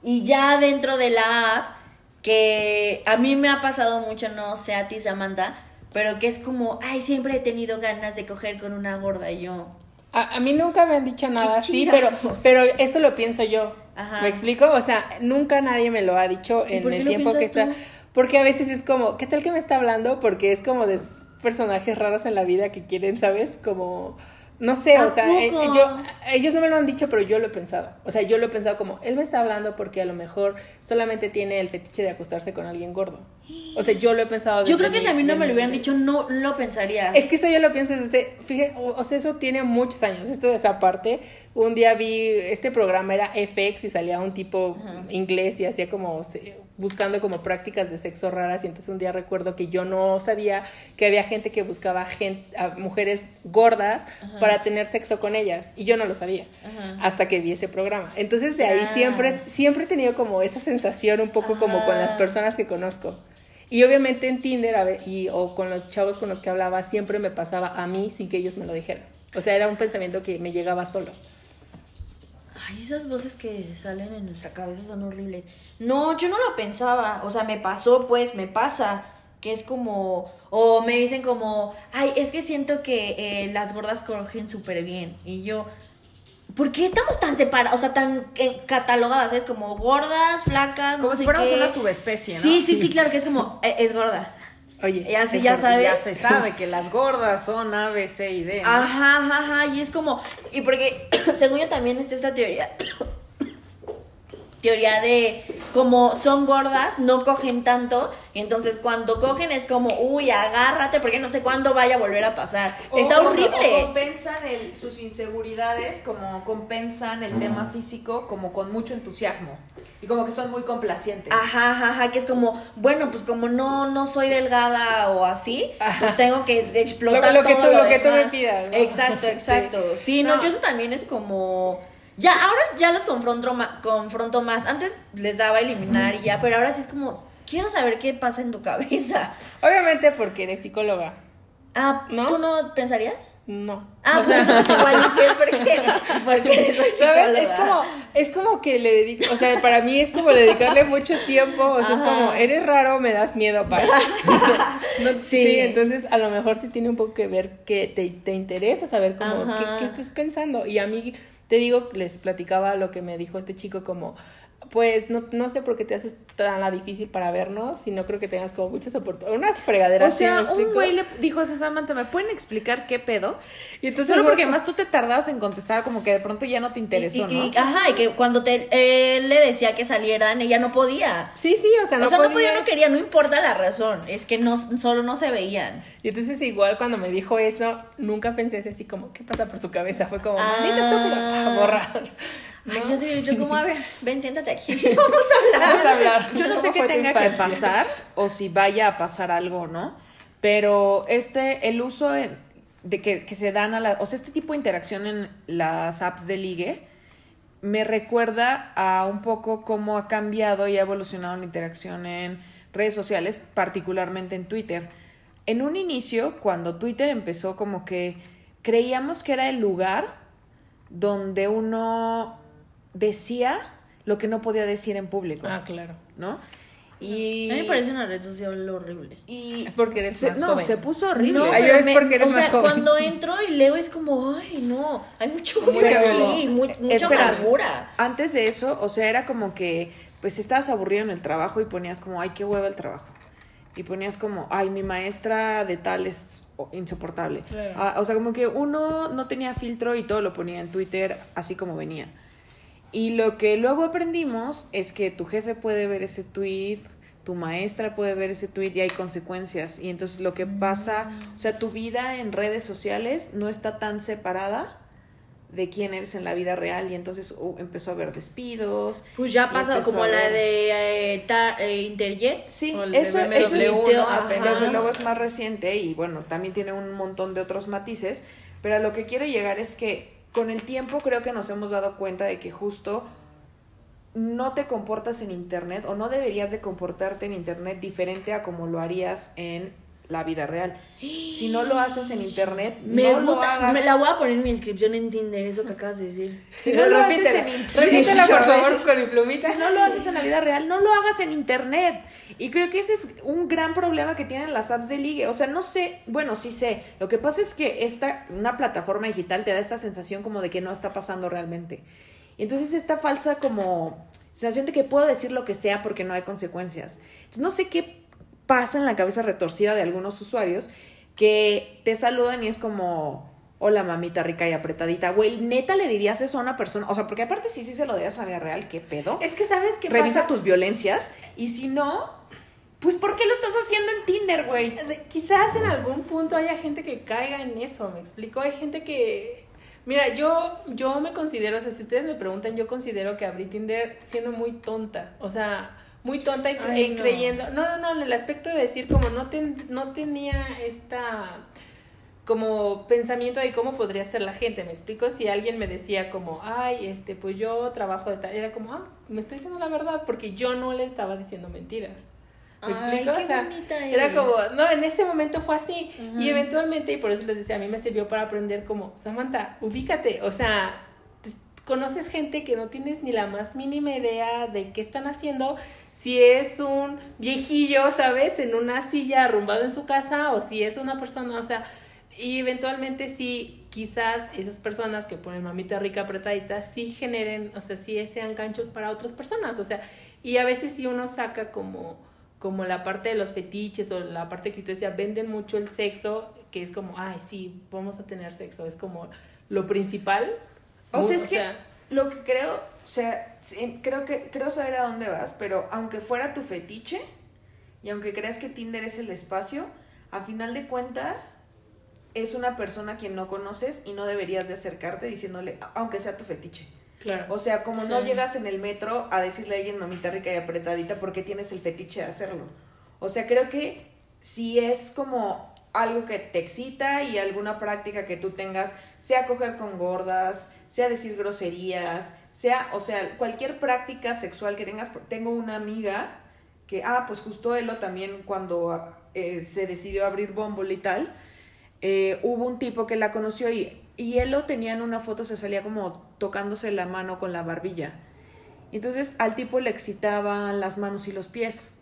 y ya dentro de la app que a mí me ha pasado mucho, no sé a ti Samantha, pero que es como, ay, siempre he tenido ganas de coger con una gorda y yo. A, mí nunca me han dicho nada así, pero, pero eso lo pienso yo. ¿Me explico? O sea, nunca nadie me lo ha dicho en el tiempo que está. Porque a veces es como, ¿qué tal que me está hablando? Porque es como de personajes raros en la vida que quieren, ¿sabes? Como no sé, o sea, eh, yo, ellos no me lo han dicho, pero yo lo he pensado. O sea, yo lo he pensado como, él me está hablando porque a lo mejor solamente tiene el fetiche de acostarse con alguien gordo. O sea, yo lo he pensado. Yo creo que si a mí no me lo hubieran dicho, no lo pensaría. Es que eso yo lo pienso desde, fíjate, o sea, eso tiene muchos años, esto de esa parte. Un día vi, este programa era FX y salía un tipo inglés y hacía como, buscando como prácticas de sexo raras y entonces un día recuerdo que yo no sabía que había gente que buscaba gente, a mujeres gordas para tener sexo con ellas y yo no lo sabía hasta que vi ese programa. Entonces de ahí siempre, siempre he tenido como esa sensación un poco como con las personas que conozco. Y obviamente en Tinder y, o con los chavos con los que hablaba siempre me pasaba a mí sin que ellos me lo dijeran. O sea, era un pensamiento que me llegaba solo. Ay, esas voces que salen en nuestra cabeza son horribles. No, yo no lo pensaba. O sea, me pasó, pues, me pasa. Que es como. O me dicen como. Ay, es que siento que eh, las gordas cogen súper bien. Y yo. ¿Por qué estamos tan separados? O sea, tan eh, catalogadas. Es como gordas, flacas. Como si fuéramos una subespecie, ¿no? Sí, sí, sí, claro que es como. Eh, es gorda. Oye, ya, ya sabes. Ya se sabe que las gordas son A, B, C y D. Ajá, ajá, ajá. Y es como. Y porque, [coughs] según yo también está esta teoría teoría de como son gordas, no cogen tanto, entonces cuando cogen es como, uy, agárrate, porque no sé cuándo vaya a volver a pasar. Está horrible. O compensan sus inseguridades, como compensan el tema físico, como con mucho entusiasmo. Y como que son muy complacientes. Ajá, ajá, ajá, que es como, bueno, pues como no, no soy delgada o así, pues tengo que explotar lo, que tú, lo, que tú me pidas. Exacto, exacto. Sí, no, yo eso también es como ya, ahora ya los confronto, confronto más. Antes les daba a eliminar y ya, pero ahora sí es como, quiero saber qué pasa en tu cabeza. Obviamente porque eres psicóloga. Ah, ¿no? ¿tú no pensarías? No. Ah, pues entonces igual siempre [laughs] porque soy ¿Sabes? Es como, es como que le dedico, o sea, para mí es como dedicarle mucho tiempo, o sea, es como, eres raro, me das miedo para. [laughs] sí. sí. entonces a lo mejor sí tiene un poco que ver que te, te interesa saber como qué, qué estás pensando. Y a mí te digo, les platicaba lo que me dijo este chico como, pues no, no sé por qué te haces tan la difícil para vernos, si no creo que tengas como muchas oportunidades. Una fregadera. O sea, un güey le dijo a Samantha, ¿me pueden explicar qué pedo? Y entonces solo porque más tú te tardabas en contestar, como que de pronto ya no te interesó, ¿no? ajá, y que cuando te, él le decía que salieran, ella no podía. Sí, sí, o sea, no o sea, no podía, no quería, no importa la razón, es que no, solo no se veían. Y entonces igual cuando me dijo eso, nunca pensé así como, ¿qué pasa por su cabeza? Fue como, maldita ah. a [laughs] Ay, yo, como, a ver, ven, siéntate aquí. [laughs] Vamos a hablar. Vamos a hablar. Yo no sé qué tenga que pasar o si vaya a pasar algo, ¿no? Pero este, el uso de que, se dan a la, o sea, este tipo de interacción en las apps de ligue, me recuerda a un poco cómo ha cambiado y ha evolucionado la interacción en redes sociales, particularmente en Twitter. En un inicio, cuando Twitter empezó, como que creíamos que era el lugar donde uno decía lo que no podía decir en público. Ah, claro. ¿No? Y, A mí me parece una red social horrible. y Es porque eres se- más no, joven. se puso horrible. No, es porque eres o sea, más joven. cuando entro y leo es como, ay, no, hay mucho odio aquí, mucha Espera, amargura. Antes de eso, o sea, era como que, pues estabas aburrido en el trabajo y ponías como, ay, qué hueva el trabajo. Y ponías como, ay, mi maestra de tal es insoportable. Claro. Ah, o sea, como que uno no tenía filtro y todo lo ponía en Twitter así como venía. Y lo que luego aprendimos es que tu jefe puede ver ese tweet, tu maestra puede ver ese tweet y hay consecuencias. Y entonces lo que pasa, o sea, tu vida en redes sociales no está tan separada de quién eres en la vida real y entonces uh, empezó a haber despidos. Pues ya pasa como la de eh, ta- eh, Interjet. Sí, O el de eso, eso es- desde luego es más reciente y bueno, también tiene un montón de otros matices, pero a lo que quiero llegar es que con el tiempo creo que nos hemos dado cuenta de que justo no te comportas en internet o no deberías de comportarte en internet diferente a como lo harías en la vida real. Si no lo haces en internet, Me no lo gusta, hagas. me la voy a poner en mi inscripción en Tinder, eso que acabas de decir. Si no lo haces en internet, Repítela, por favor, con mi plumita. Si no lo haces en la vida real, no lo hagas en internet. Y creo que ese es un gran problema que tienen las apps de ligue. O sea, no sé, bueno, sí sé. Lo que pasa es que esta, una plataforma digital te da esta sensación como de que no está pasando realmente. Y entonces esta falsa como sensación de que puedo decir lo que sea porque no hay consecuencias. Entonces no sé qué pasa en la cabeza retorcida de algunos usuarios que te saludan y es como, hola mamita rica y apretadita. Güey, neta le dirías eso a una persona. O sea, porque aparte si sí se lo dirías a la vida real, ¿qué pedo? Es que sabes qué Revisa pasa? tus violencias y si no, pues ¿por qué lo estás haciendo en Tinder, güey? Quizás en algún punto haya gente que caiga en eso, ¿me explico? Hay gente que... Mira, yo, yo me considero, o sea, si ustedes me preguntan, yo considero que abrí Tinder siendo muy tonta, o sea, muy tonta y, Ay, no. creyendo... No, no, no, en el aspecto de decir como no, ten- no tenía esta como pensamiento de cómo podría ser la gente, me explico, si alguien me decía como, ay, este, pues yo trabajo de tal, era como, ah, me estoy diciendo la verdad, porque yo no le estaba diciendo mentiras. ¿Me Ay, explico? qué O sea, bonita era eres. como, no, en ese momento fue así. Ajá. Y eventualmente, y por eso les decía, a mí me sirvió para aprender como, Samantha, ubícate, o sea, conoces gente que no tienes ni la más mínima idea de qué están haciendo, si es un viejillo, ¿sabes? En una silla arrumbado en su casa, o si es una persona, o sea, y eventualmente sí, quizás esas personas que ponen mamita rica apretadita, sí generen, o sea, sí sean ganchos para otras personas, o sea, y a veces si uno saca como como la parte de los fetiches o la parte que tú decías, venden mucho el sexo, que es como, ay, sí, vamos a tener sexo, es como lo principal. O sea, es que sea, lo que creo, o sea, creo que creo saber a dónde vas, pero aunque fuera tu fetiche y aunque creas que Tinder es el espacio, a final de cuentas es una persona a quien no conoces y no deberías de acercarte diciéndole, aunque sea tu fetiche. claro. O sea, como no llegas en el metro a decirle a alguien mamita rica y apretadita porque tienes el fetiche de hacerlo. O sea, creo que si es como algo que te excita y alguna práctica que tú tengas, sea coger con gordas, sea decir groserías, sea, o sea, cualquier práctica sexual que tengas. Tengo una amiga que, ah, pues justo Elo también cuando eh, se decidió abrir Bumble y tal, eh, hubo un tipo que la conoció y, y él lo tenía en una foto, se salía como tocándose la mano con la barbilla. Entonces al tipo le excitaban las manos y los pies.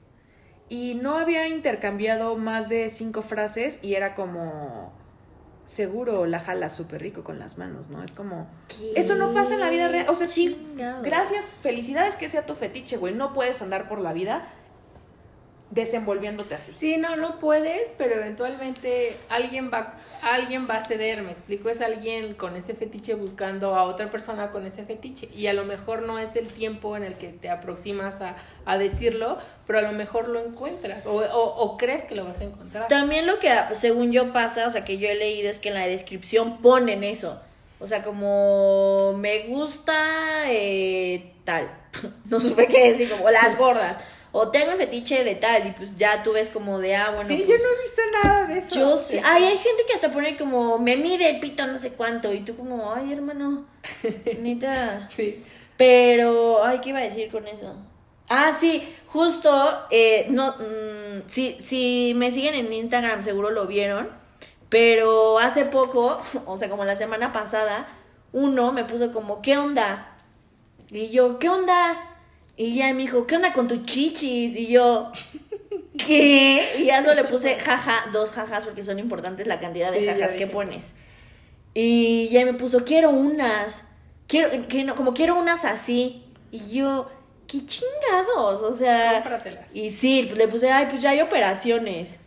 Y no había intercambiado más de cinco frases y era como, seguro la jala súper rico con las manos, ¿no? Es como, ¿Qué? eso no pasa en la vida real. O sea, sí, gracias, felicidades que sea tu fetiche, güey. No puedes andar por la vida desenvolviéndote así. Sí, no, no puedes, pero eventualmente alguien va, alguien va a ceder, me explico, es alguien con ese fetiche buscando a otra persona con ese fetiche y a lo mejor no es el tiempo en el que te aproximas a, a decirlo, pero a lo mejor lo encuentras o, o, o crees que lo vas a encontrar. También lo que según yo pasa, o sea, que yo he leído es que en la descripción ponen eso. O sea, como me gusta eh, tal. [laughs] no supe qué decir, como las gordas. O tengo el fetiche de tal y pues ya tú ves como de, ah, bueno, sí, pues, yo no he visto nada de eso. Yo sí. Ay, hay gente que hasta pone como, me mide el pito no sé cuánto. Y tú como, ay, hermano, [laughs] neta. Sí. Pero, ay, ¿qué iba a decir con eso? Ah, sí, justo, eh, no, mm, si, si me siguen en Instagram seguro lo vieron, pero hace poco, [laughs] o sea, como la semana pasada, uno me puso como, ¿qué onda? Y yo, ¿qué onda? Y ya me dijo, ¿qué onda con tus chichis? Y yo, ¿qué? Y ya solo le puse jaja, dos jajas, porque son importantes la cantidad de Sí, jajas que pones. Y ya me puso, quiero unas. Quiero, que no, como quiero unas así. Y yo, qué chingados. O sea. Cómpratelas. Y sí, le puse, ay, pues ya hay operaciones.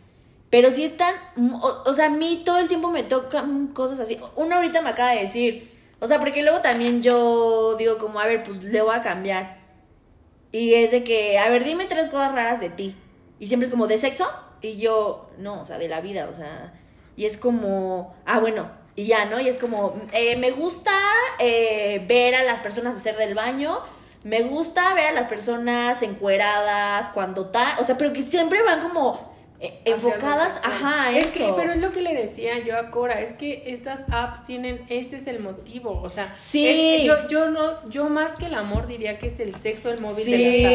Pero sí están. O, o sea, a mí todo el tiempo me tocan cosas así. Uno ahorita me acaba de decir. O sea, porque luego también yo digo, como, a ver, pues le voy a cambiar. Y es de que, a ver, dime tres cosas raras de ti. Y siempre es como, ¿de sexo? Y yo, no, o sea, de la vida, o sea. Y es como, ah, bueno, y ya, ¿no? Y es como, eh, me gusta eh, ver a las personas hacer del baño. Me gusta ver a las personas encueradas cuando tal. O sea, pero que siempre van como enfocadas, sexual. ajá, a Es eso. que, pero es lo que le decía yo a Cora, es que estas apps tienen, ese es el motivo, o sea, Sí. es yo, yo no, yo más que el amor diría que es el sexo, el móvil de las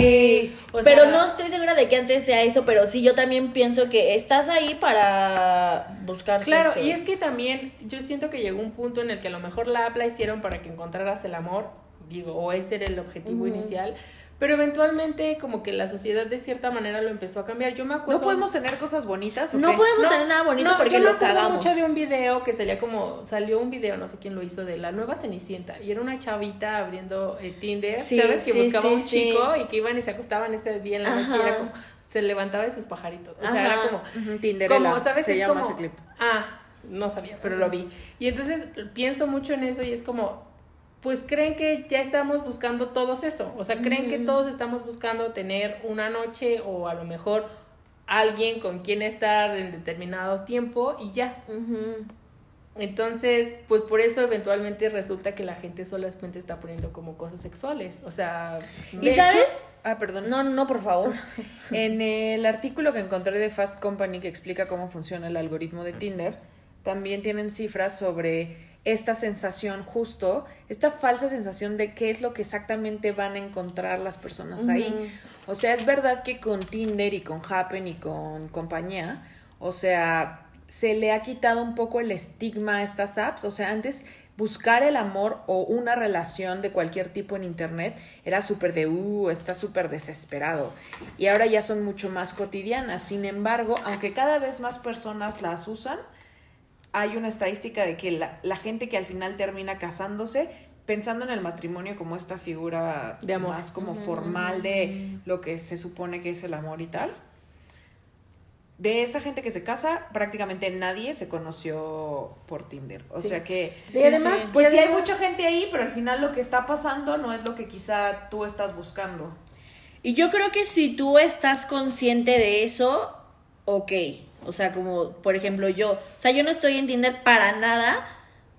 apps. O pero sea, no estoy segura de que antes sea eso, pero sí, yo también pienso que estás ahí para buscar Claro, sexo. y es que también yo siento que llegó un punto en el que a lo mejor la app la hicieron para que encontraras el amor, digo, o ese era el objetivo inicial, pero eventualmente como que la sociedad de cierta manera lo empezó a cambiar. Yo me acuerdo... ¿No podemos tener cosas bonitas? o No qué? podemos tener nada bonito no, porque yo me lo acuerdo cagamos. mucho de un video que salía como salió un video no sé quién lo hizo de la nueva Cenicienta y era una chavita abriendo eh, Tinder Sí, sabes que sí, buscaba sí, un sí. chico y que iban y se acostaban ese día en la noche y era como se levantaba de sus pajaritos o sea Ajá. era como Ujú, Tinderella, como sabes se es llama como ese clip. ah no sabía pero lo vi y entonces pienso mucho en eso y es como pues creen que ya estamos buscando todos eso, o sea, creen que todos estamos buscando tener una noche o a lo mejor alguien con quien estar en determinado tiempo y ya. Entonces, pues por eso eventualmente resulta que la gente solamente está poniendo como cosas sexuales, o sea, ¿Y De sabes? hecho- ah, perdón. No, no, por favor. [laughs] En el artículo que encontré de Fast Company que explica cómo funciona el algoritmo de Tinder, también tienen cifras sobre esta sensación justo, esta falsa sensación de qué es lo que exactamente van a encontrar las personas ahí. O sea, es verdad que con Tinder y con Happen y con compañía, o sea, se le ha quitado un poco el estigma a estas apps. O sea, antes buscar el amor o una relación de cualquier tipo en internet era súper de, uh, está súper desesperado. Y ahora ya son mucho más cotidianas. Sin embargo, aunque cada vez más personas las usan, hay una estadística de que la, la gente que al final termina casándose, pensando en el matrimonio como esta figura De amor. más como formal de lo que se supone que es el amor y tal, de esa gente que se casa, prácticamente nadie se conoció por Tinder. O Sí. sea que, Sí, y además, pues y sí hay mucha gente ahí, pero al final lo que está pasando no es lo que quizá tú estás buscando. Y yo creo que si tú estás consciente de eso, ok. O sea, como por ejemplo yo. O sea, yo no estoy en Tinder para nada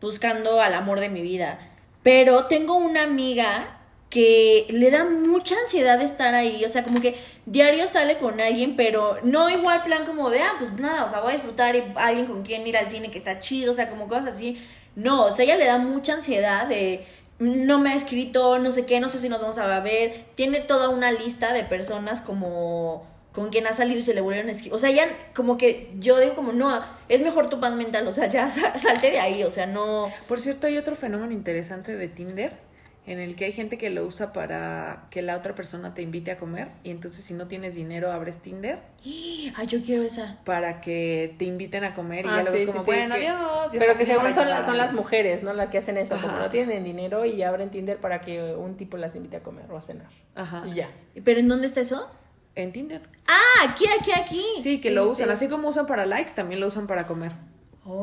buscando al amor de mi vida. Pero tengo una amiga que le da mucha ansiedad estar ahí. O sea, como que diario sale con alguien, pero no igual plan como de, ah, pues nada, o sea, voy a disfrutar y alguien con quien ir al cine que está chido, o sea, como cosas así. No, o sea, ella le da mucha ansiedad de no me ha escrito, no sé qué, no sé si nos vamos a ver. Tiene toda una lista de personas como con quien ha salido y se le volvieron a escribir. O sea, ya como que yo digo como, no, es mejor tu paz mental, o sea, ya [laughs] sa- salte de ahí, o sea, no... Por cierto, hay otro fenómeno interesante de Tinder en el que hay gente que lo usa para que la otra persona te invite a comer y entonces si no tienes dinero abres Tinder [gasps] Ay, yo quiero esa. para que te inviten a comer y Ah, ya luego sí, es como, sí, bueno, que- adiós. Pero que según son, son las mujeres, ¿no? Las que hacen eso, como Ajá. no tienen dinero y abren Tinder para que un tipo las invite a comer o a cenar. Ajá. Y ya. ¿Pero en dónde está eso? En Tinder. Ah, aquí, aquí, aquí. Sí, que Sí, lo usan. sí. Así como usan para likes, también lo usan para comer.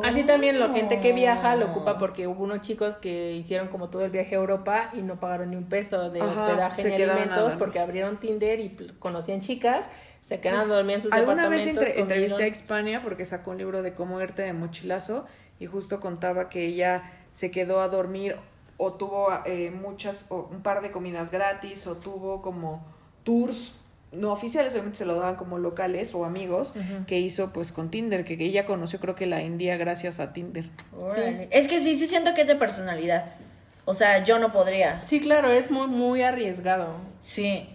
Así también la gente que viaja lo ocupa porque hubo unos chicos que hicieron como todo el viaje a Europa y no pagaron ni un peso de Ajá, hospedaje se ni quedaron alimentos porque abrieron Tinder y conocían chicas, se quedaron Pues, a dormir en sus Alguna vez departamentos. entre- entrevisté a. Expania porque sacó un libro de cómo irte de mochilazo y justo contaba que ella se quedó a dormir o tuvo eh, muchas, o un par de comidas gratis o tuvo como tours no oficiales, obviamente se lo daban como locales o amigos que hizo pues con Tinder, que, que ella conoció creo que la India gracias a Tinder. Es que sí, sí siento que es de personalidad. O sea, yo no podría. Sí, claro, es muy, muy arriesgado. Sí.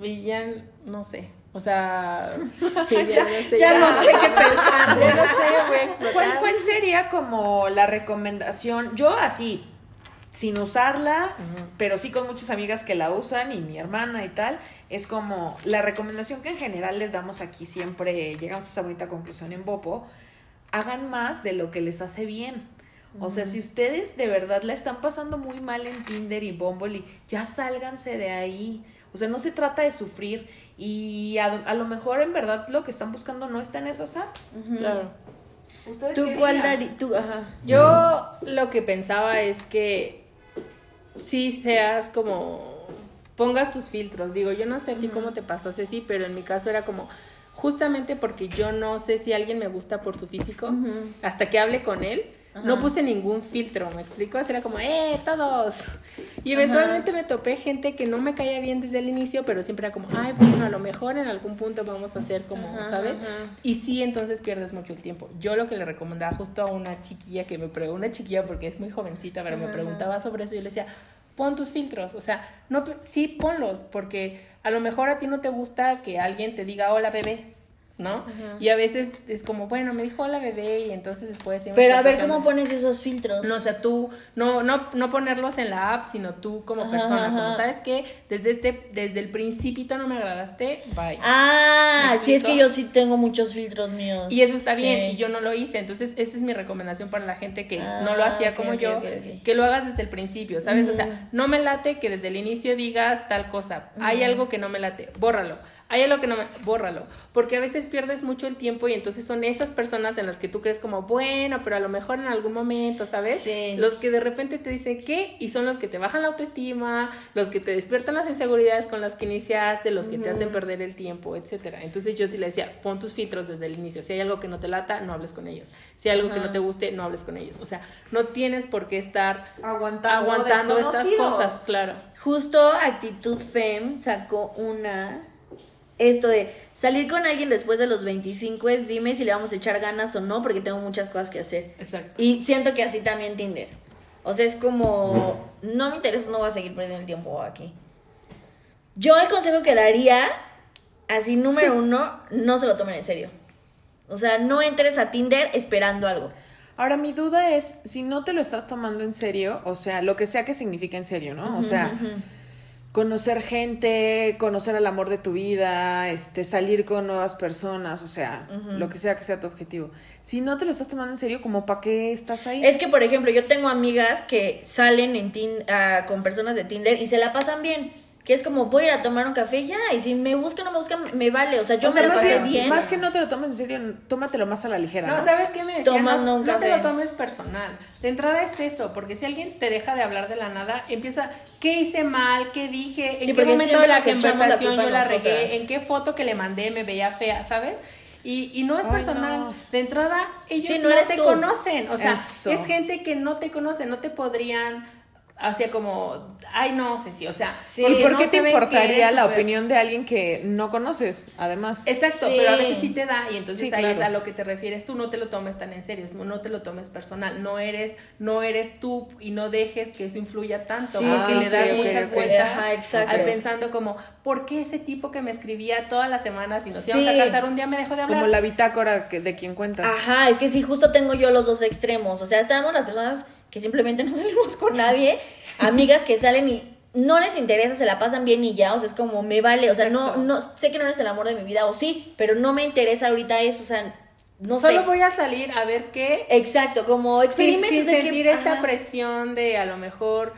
Y ya, no sé. O sea, [laughs] ya, ya no sé qué pensar. Ya no sé, voy a explotar. ¿Cuál, ¿Cuál sería como la recomendación? Yo así, sin usarla, pero sí con muchas amigas que la usan y mi hermana y tal, es como la recomendación que en general les damos aquí siempre, llegamos a esa bonita conclusión en Bopo, hagan más de lo que les hace bien. O sea, si ustedes de verdad la están pasando muy mal en Tinder y Bumble, ya sálganse de ahí. O sea, no se trata de sufrir y a, a lo mejor en verdad lo que están buscando no está en esas apps. Claro. ¿Ustedes ¿Tú cuál? Tú, ajá. Yo lo que pensaba es que sí seas como pongas tus filtros. Digo, yo no sé a ti cómo te pasó, Ceci, pero en mi caso era como justamente porque yo no sé si alguien me gusta por su físico hasta que hable con él. No puse ningún filtro, ¿me explico? Era como, ¡eh, todos! Y eventualmente me topé gente que no me caía bien desde el inicio, pero siempre era como, ay, bueno, a lo mejor en algún punto vamos a hacer como, ¿sabes? Y sí, entonces pierdes mucho el tiempo. Yo lo que le recomendaba justo a una chiquilla que me preguntó, una chiquilla porque es muy jovencita, pero me preguntaba sobre eso y yo le decía, pon tus filtros, o sea, no, sí ponlos, porque a lo mejor a ti no te gusta que alguien te diga, hola bebé, ¿no? Y a veces es como, bueno, me dijo hola bebé y entonces después... Pero a ver. ¿cómo pones esos filtros? No, o sea, tú, no, no, no ponerlos en la app, sino tú como Ajá, persona, como sabes que desde este, desde el principito no me agradaste, bye. Ah, ¿Me sí, es que yo sí tengo muchos filtros míos. Y eso está Sí. bien, y yo no lo hice. Entonces, esa es mi recomendación para la gente que Ah, no lo hacía como yo, que lo hagas desde el principio, ¿sabes? O sea, no me late que desde el inicio digas tal cosa. Hay algo que no me late, bórralo. Hay algo que no me... Bórralo. Porque a veces pierdes mucho el tiempo y entonces son esas personas en las que tú crees como, bueno, pero a lo mejor en algún momento, ¿sabes? Sí. Los que de repente te dicen qué y son los que te bajan la autoestima, los que te despiertan las inseguridades con las que iniciaste, los que te hacen perder el tiempo, etcétera. Entonces yo sí le decía, pon tus filtros desde el inicio. Si hay algo que no te lata, no hables con ellos. Si hay algo que no te guste, no hables con ellos. O sea, no tienes por qué estar Aguantando, aguantando estas cosas, claro. Justo Actitud Fem sacó una. Esto de salir con alguien después de los 25 es dime si le vamos a echar ganas o no, porque tengo muchas cosas que hacer. Exacto. Y siento que así también Tinder. O sea, es como, no me interesa, no voy a seguir perdiendo el tiempo aquí. Yo el consejo que daría, así número [laughs] uno, no se lo tomen en serio. O sea, no entres a Tinder esperando algo. Ahora, mi duda es, si no te lo estás tomando en serio, o sea, lo que sea que signifique en serio, ¿no? O sea, conocer gente, conocer el amor de tu vida, este, salir con nuevas personas, o sea, lo que sea que sea tu objetivo. Si no te lo estás tomando en serio, como para qué estás ahí? Es que, por ejemplo, yo tengo amigas que salen en tin- ah, con personas de Tinder y se la pasan bien. Que es como, voy a ir a tomar un café ya, y si me buscan o no me buscan, me vale. O sea, yo O sea, me más pasé que, bien. más que no te lo tomes en serio, tómatelo más a la ligera. No, ¿no? ¿sabes qué me decía? Tomando no, un no te lo tomes personal. De entrada es eso, porque si alguien te deja de hablar de la nada, empieza, ¿qué hice mal? ¿Qué dije? ¿En Sí, qué momento de la conversación yo la regué? ¿En qué foto que le mandé me veía fea? ¿Sabes? Y, y no es Ay, personal. no. De entrada, ellos Sí, no, no eres te tú. conocen. O sea, Eso. es gente que no te conoce, no te podrían hacia como, ay no, Ceci, o sea, Sí. ¿Y porque por no qué te saben que importaría la opinión de alguien que no conoces, además? Exacto, Sí. pero a veces sí te da y entonces Sí, ahí es a claro. lo que te refieres tú, no te lo tomes tan en serio, no te lo tomes personal, no eres no eres tú y no dejes que eso influya tanto, Sí, porque sí, le das muchas ok. vueltas Ajá, exacto. al pensando como, ¿por qué ese tipo que me escribía todas las semanas y nos íbamos Sí. a casar un día me dejó de hablar? Como la bitácora que, de quien cuentas. Ajá, es que sí, justo tengo yo los dos extremos. O sea, estamos las personas que simplemente no [laughs] salimos con nadie, amigas que salen y no les interesa, se la pasan bien y ya, o sea, es como me vale, o sea, no, Exacto. no, sé que no eres el amor de mi vida, o sí, pero no me interesa ahorita eso, o sea, no Solo sé. voy a salir a ver qué Exacto, como sin, experimentos sin de que- sentir esta ajá. presión de a lo mejor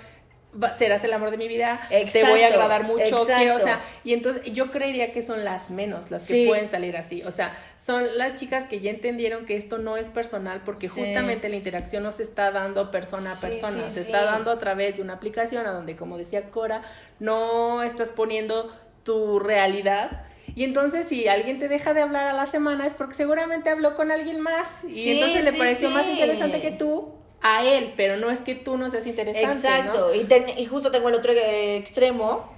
serás el amor de mi vida, te voy a agradar mucho, quiero, o sea, y entonces yo creería que son las menos las que Sí. pueden salir así, o sea, son las chicas que ya entendieron que esto no es personal porque Sí. justamente la interacción no se está dando persona a persona, sí, se está dando a través de una aplicación a donde, como decía Cora, no estás poniendo tu realidad. Y entonces si alguien te deja de hablar a la semana es porque seguramente habló con alguien más y Sí, entonces le sí, pareció más interesante que tú a él, pero no es que tú no seas interesante. Exacto, ¿no? y, ten- y justo tengo el otro eh, extremo,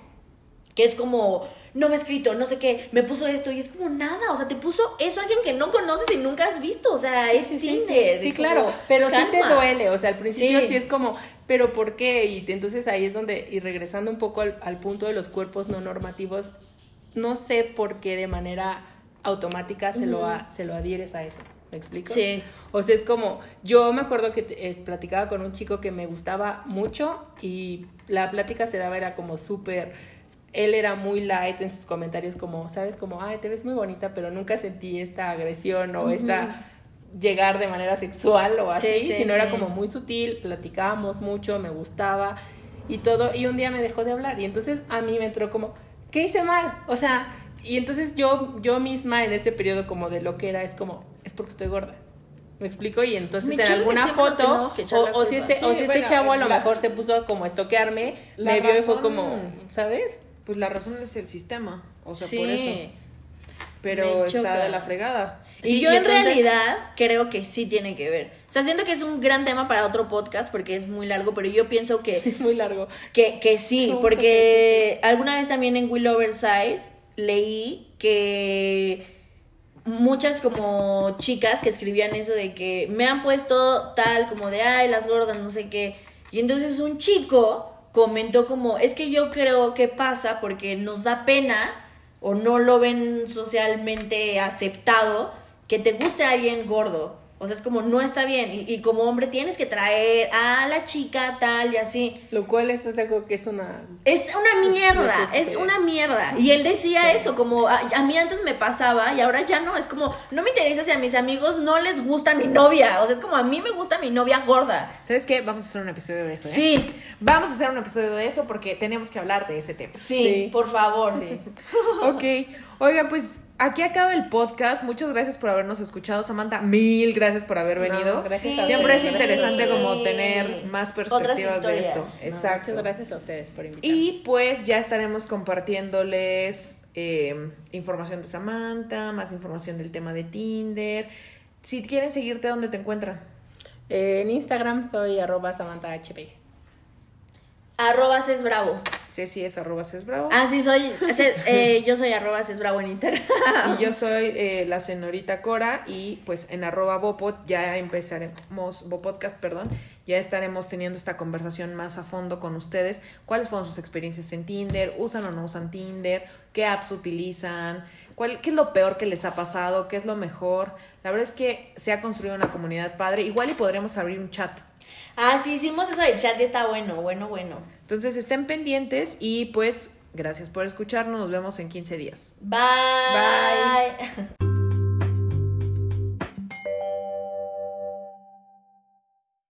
que es como, no me ha escrito, no sé qué, me puso esto y es como nada, o sea, te puso eso alguien que no conoces y nunca has visto, o sea, es Sí, sí, claro, pero sí te calma. duele, o sea, al principio Sí. sí. es como, pero ¿por qué? Y entonces ahí es donde, y regresando un poco al, al punto de los cuerpos no normativos, no sé por qué de manera automática se, lo, a- se lo adhieres a eso, ¿me explico? Sí. O sea, es como, yo me acuerdo que eh, platicaba con un chico que me gustaba mucho y la plática se daba, era como súper, él era muy light en sus comentarios, como, ¿sabes? Como, ay, te ves muy bonita, pero nunca sentí esta agresión o esta llegar de manera sexual o así, Sí, sí, sino era como muy sutil, platicábamos mucho, me gustaba y todo, y un día me dejó de hablar y entonces a mí me entró como, ¿qué hice mal? O sea, y entonces yo, yo misma en este periodo como de lo que era, es como, es porque estoy gorda. ¿Me explico? Y entonces Me en alguna foto, o, o si este, o si este bueno, chavo a lo la- mejor se puso como a estoquearme, La me vio y fue como, ¿sabes? Pues la razón es el sistema, o sea, sí. por eso. Pero está de la fregada. Y yo y en entonces- realidad creo que sí tiene que ver. O sea, siento que es un gran tema para otro podcast porque es muy largo, pero yo pienso que [laughs] Es muy largo. Que, que sí, porque alguna vez también en Will Oversize leí que muchas como chicas que escribían eso de que me han puesto tal como de ay las gordas no sé qué y entonces un chico comentó como es que yo creo que pasa porque nos da pena o no lo ven socialmente aceptado que te guste alguien gordo o sea es como no está bien y, y como hombre tienes que traer a la chica tal y así Lo cual estás de acuerdo que es una... es una mierda, No sé, es una mierda. Y él decía eso, como a, a mí antes me pasaba y ahora ya no. Es como, no me interesa si a mis amigos no les gusta mi novia. O sea, es como a mí me gusta mi novia gorda. ¿Sabes qué? Vamos a hacer un episodio de eso, ¿eh? Sí, Vamos a hacer un episodio de eso porque tenemos que hablar de ese tema. sí, Sí. por favor. Ok. Oiga, pues aquí acaba el podcast. Muchas gracias por habernos escuchado, Samantha. Mil gracias por haber venido. gracias a Siempre es interesante como tener más perspectivas de esto. No, Exacto. Muchas gracias a ustedes por invitarme. Y pues ya estaremos compartiéndoles eh, información de Samantha, más información del tema de Tinder. Si quieren seguirte, ¿dónde te encuentran? Eh, en Instagram soy arroba Samantha HP. Arroba bravo. Ceci es arroba bravo. Ah, sí, soy. [laughs] Eh, yo soy arroba bravo en Instagram. Y yo soy eh, la señorita Cora y pues en arroba Bopod ya empezaremos, Bopodcast, perdón, ya estaremos teniendo esta conversación más a fondo con ustedes. ¿Cuáles fueron sus experiencias en Tinder? ¿Usan o no usan Tinder? ¿Qué apps utilizan? ¿Cuál, ¿Qué es lo peor que les ha pasado? ¿Qué es lo mejor? La verdad es que se ha construido una comunidad padre. Igual y podremos abrir un chat. Ah, sí, hicimos eso del chat y está bueno, bueno, bueno. Entonces estén pendientes y pues gracias por escucharnos. Nos vemos en 15 días. Bye. [laughs]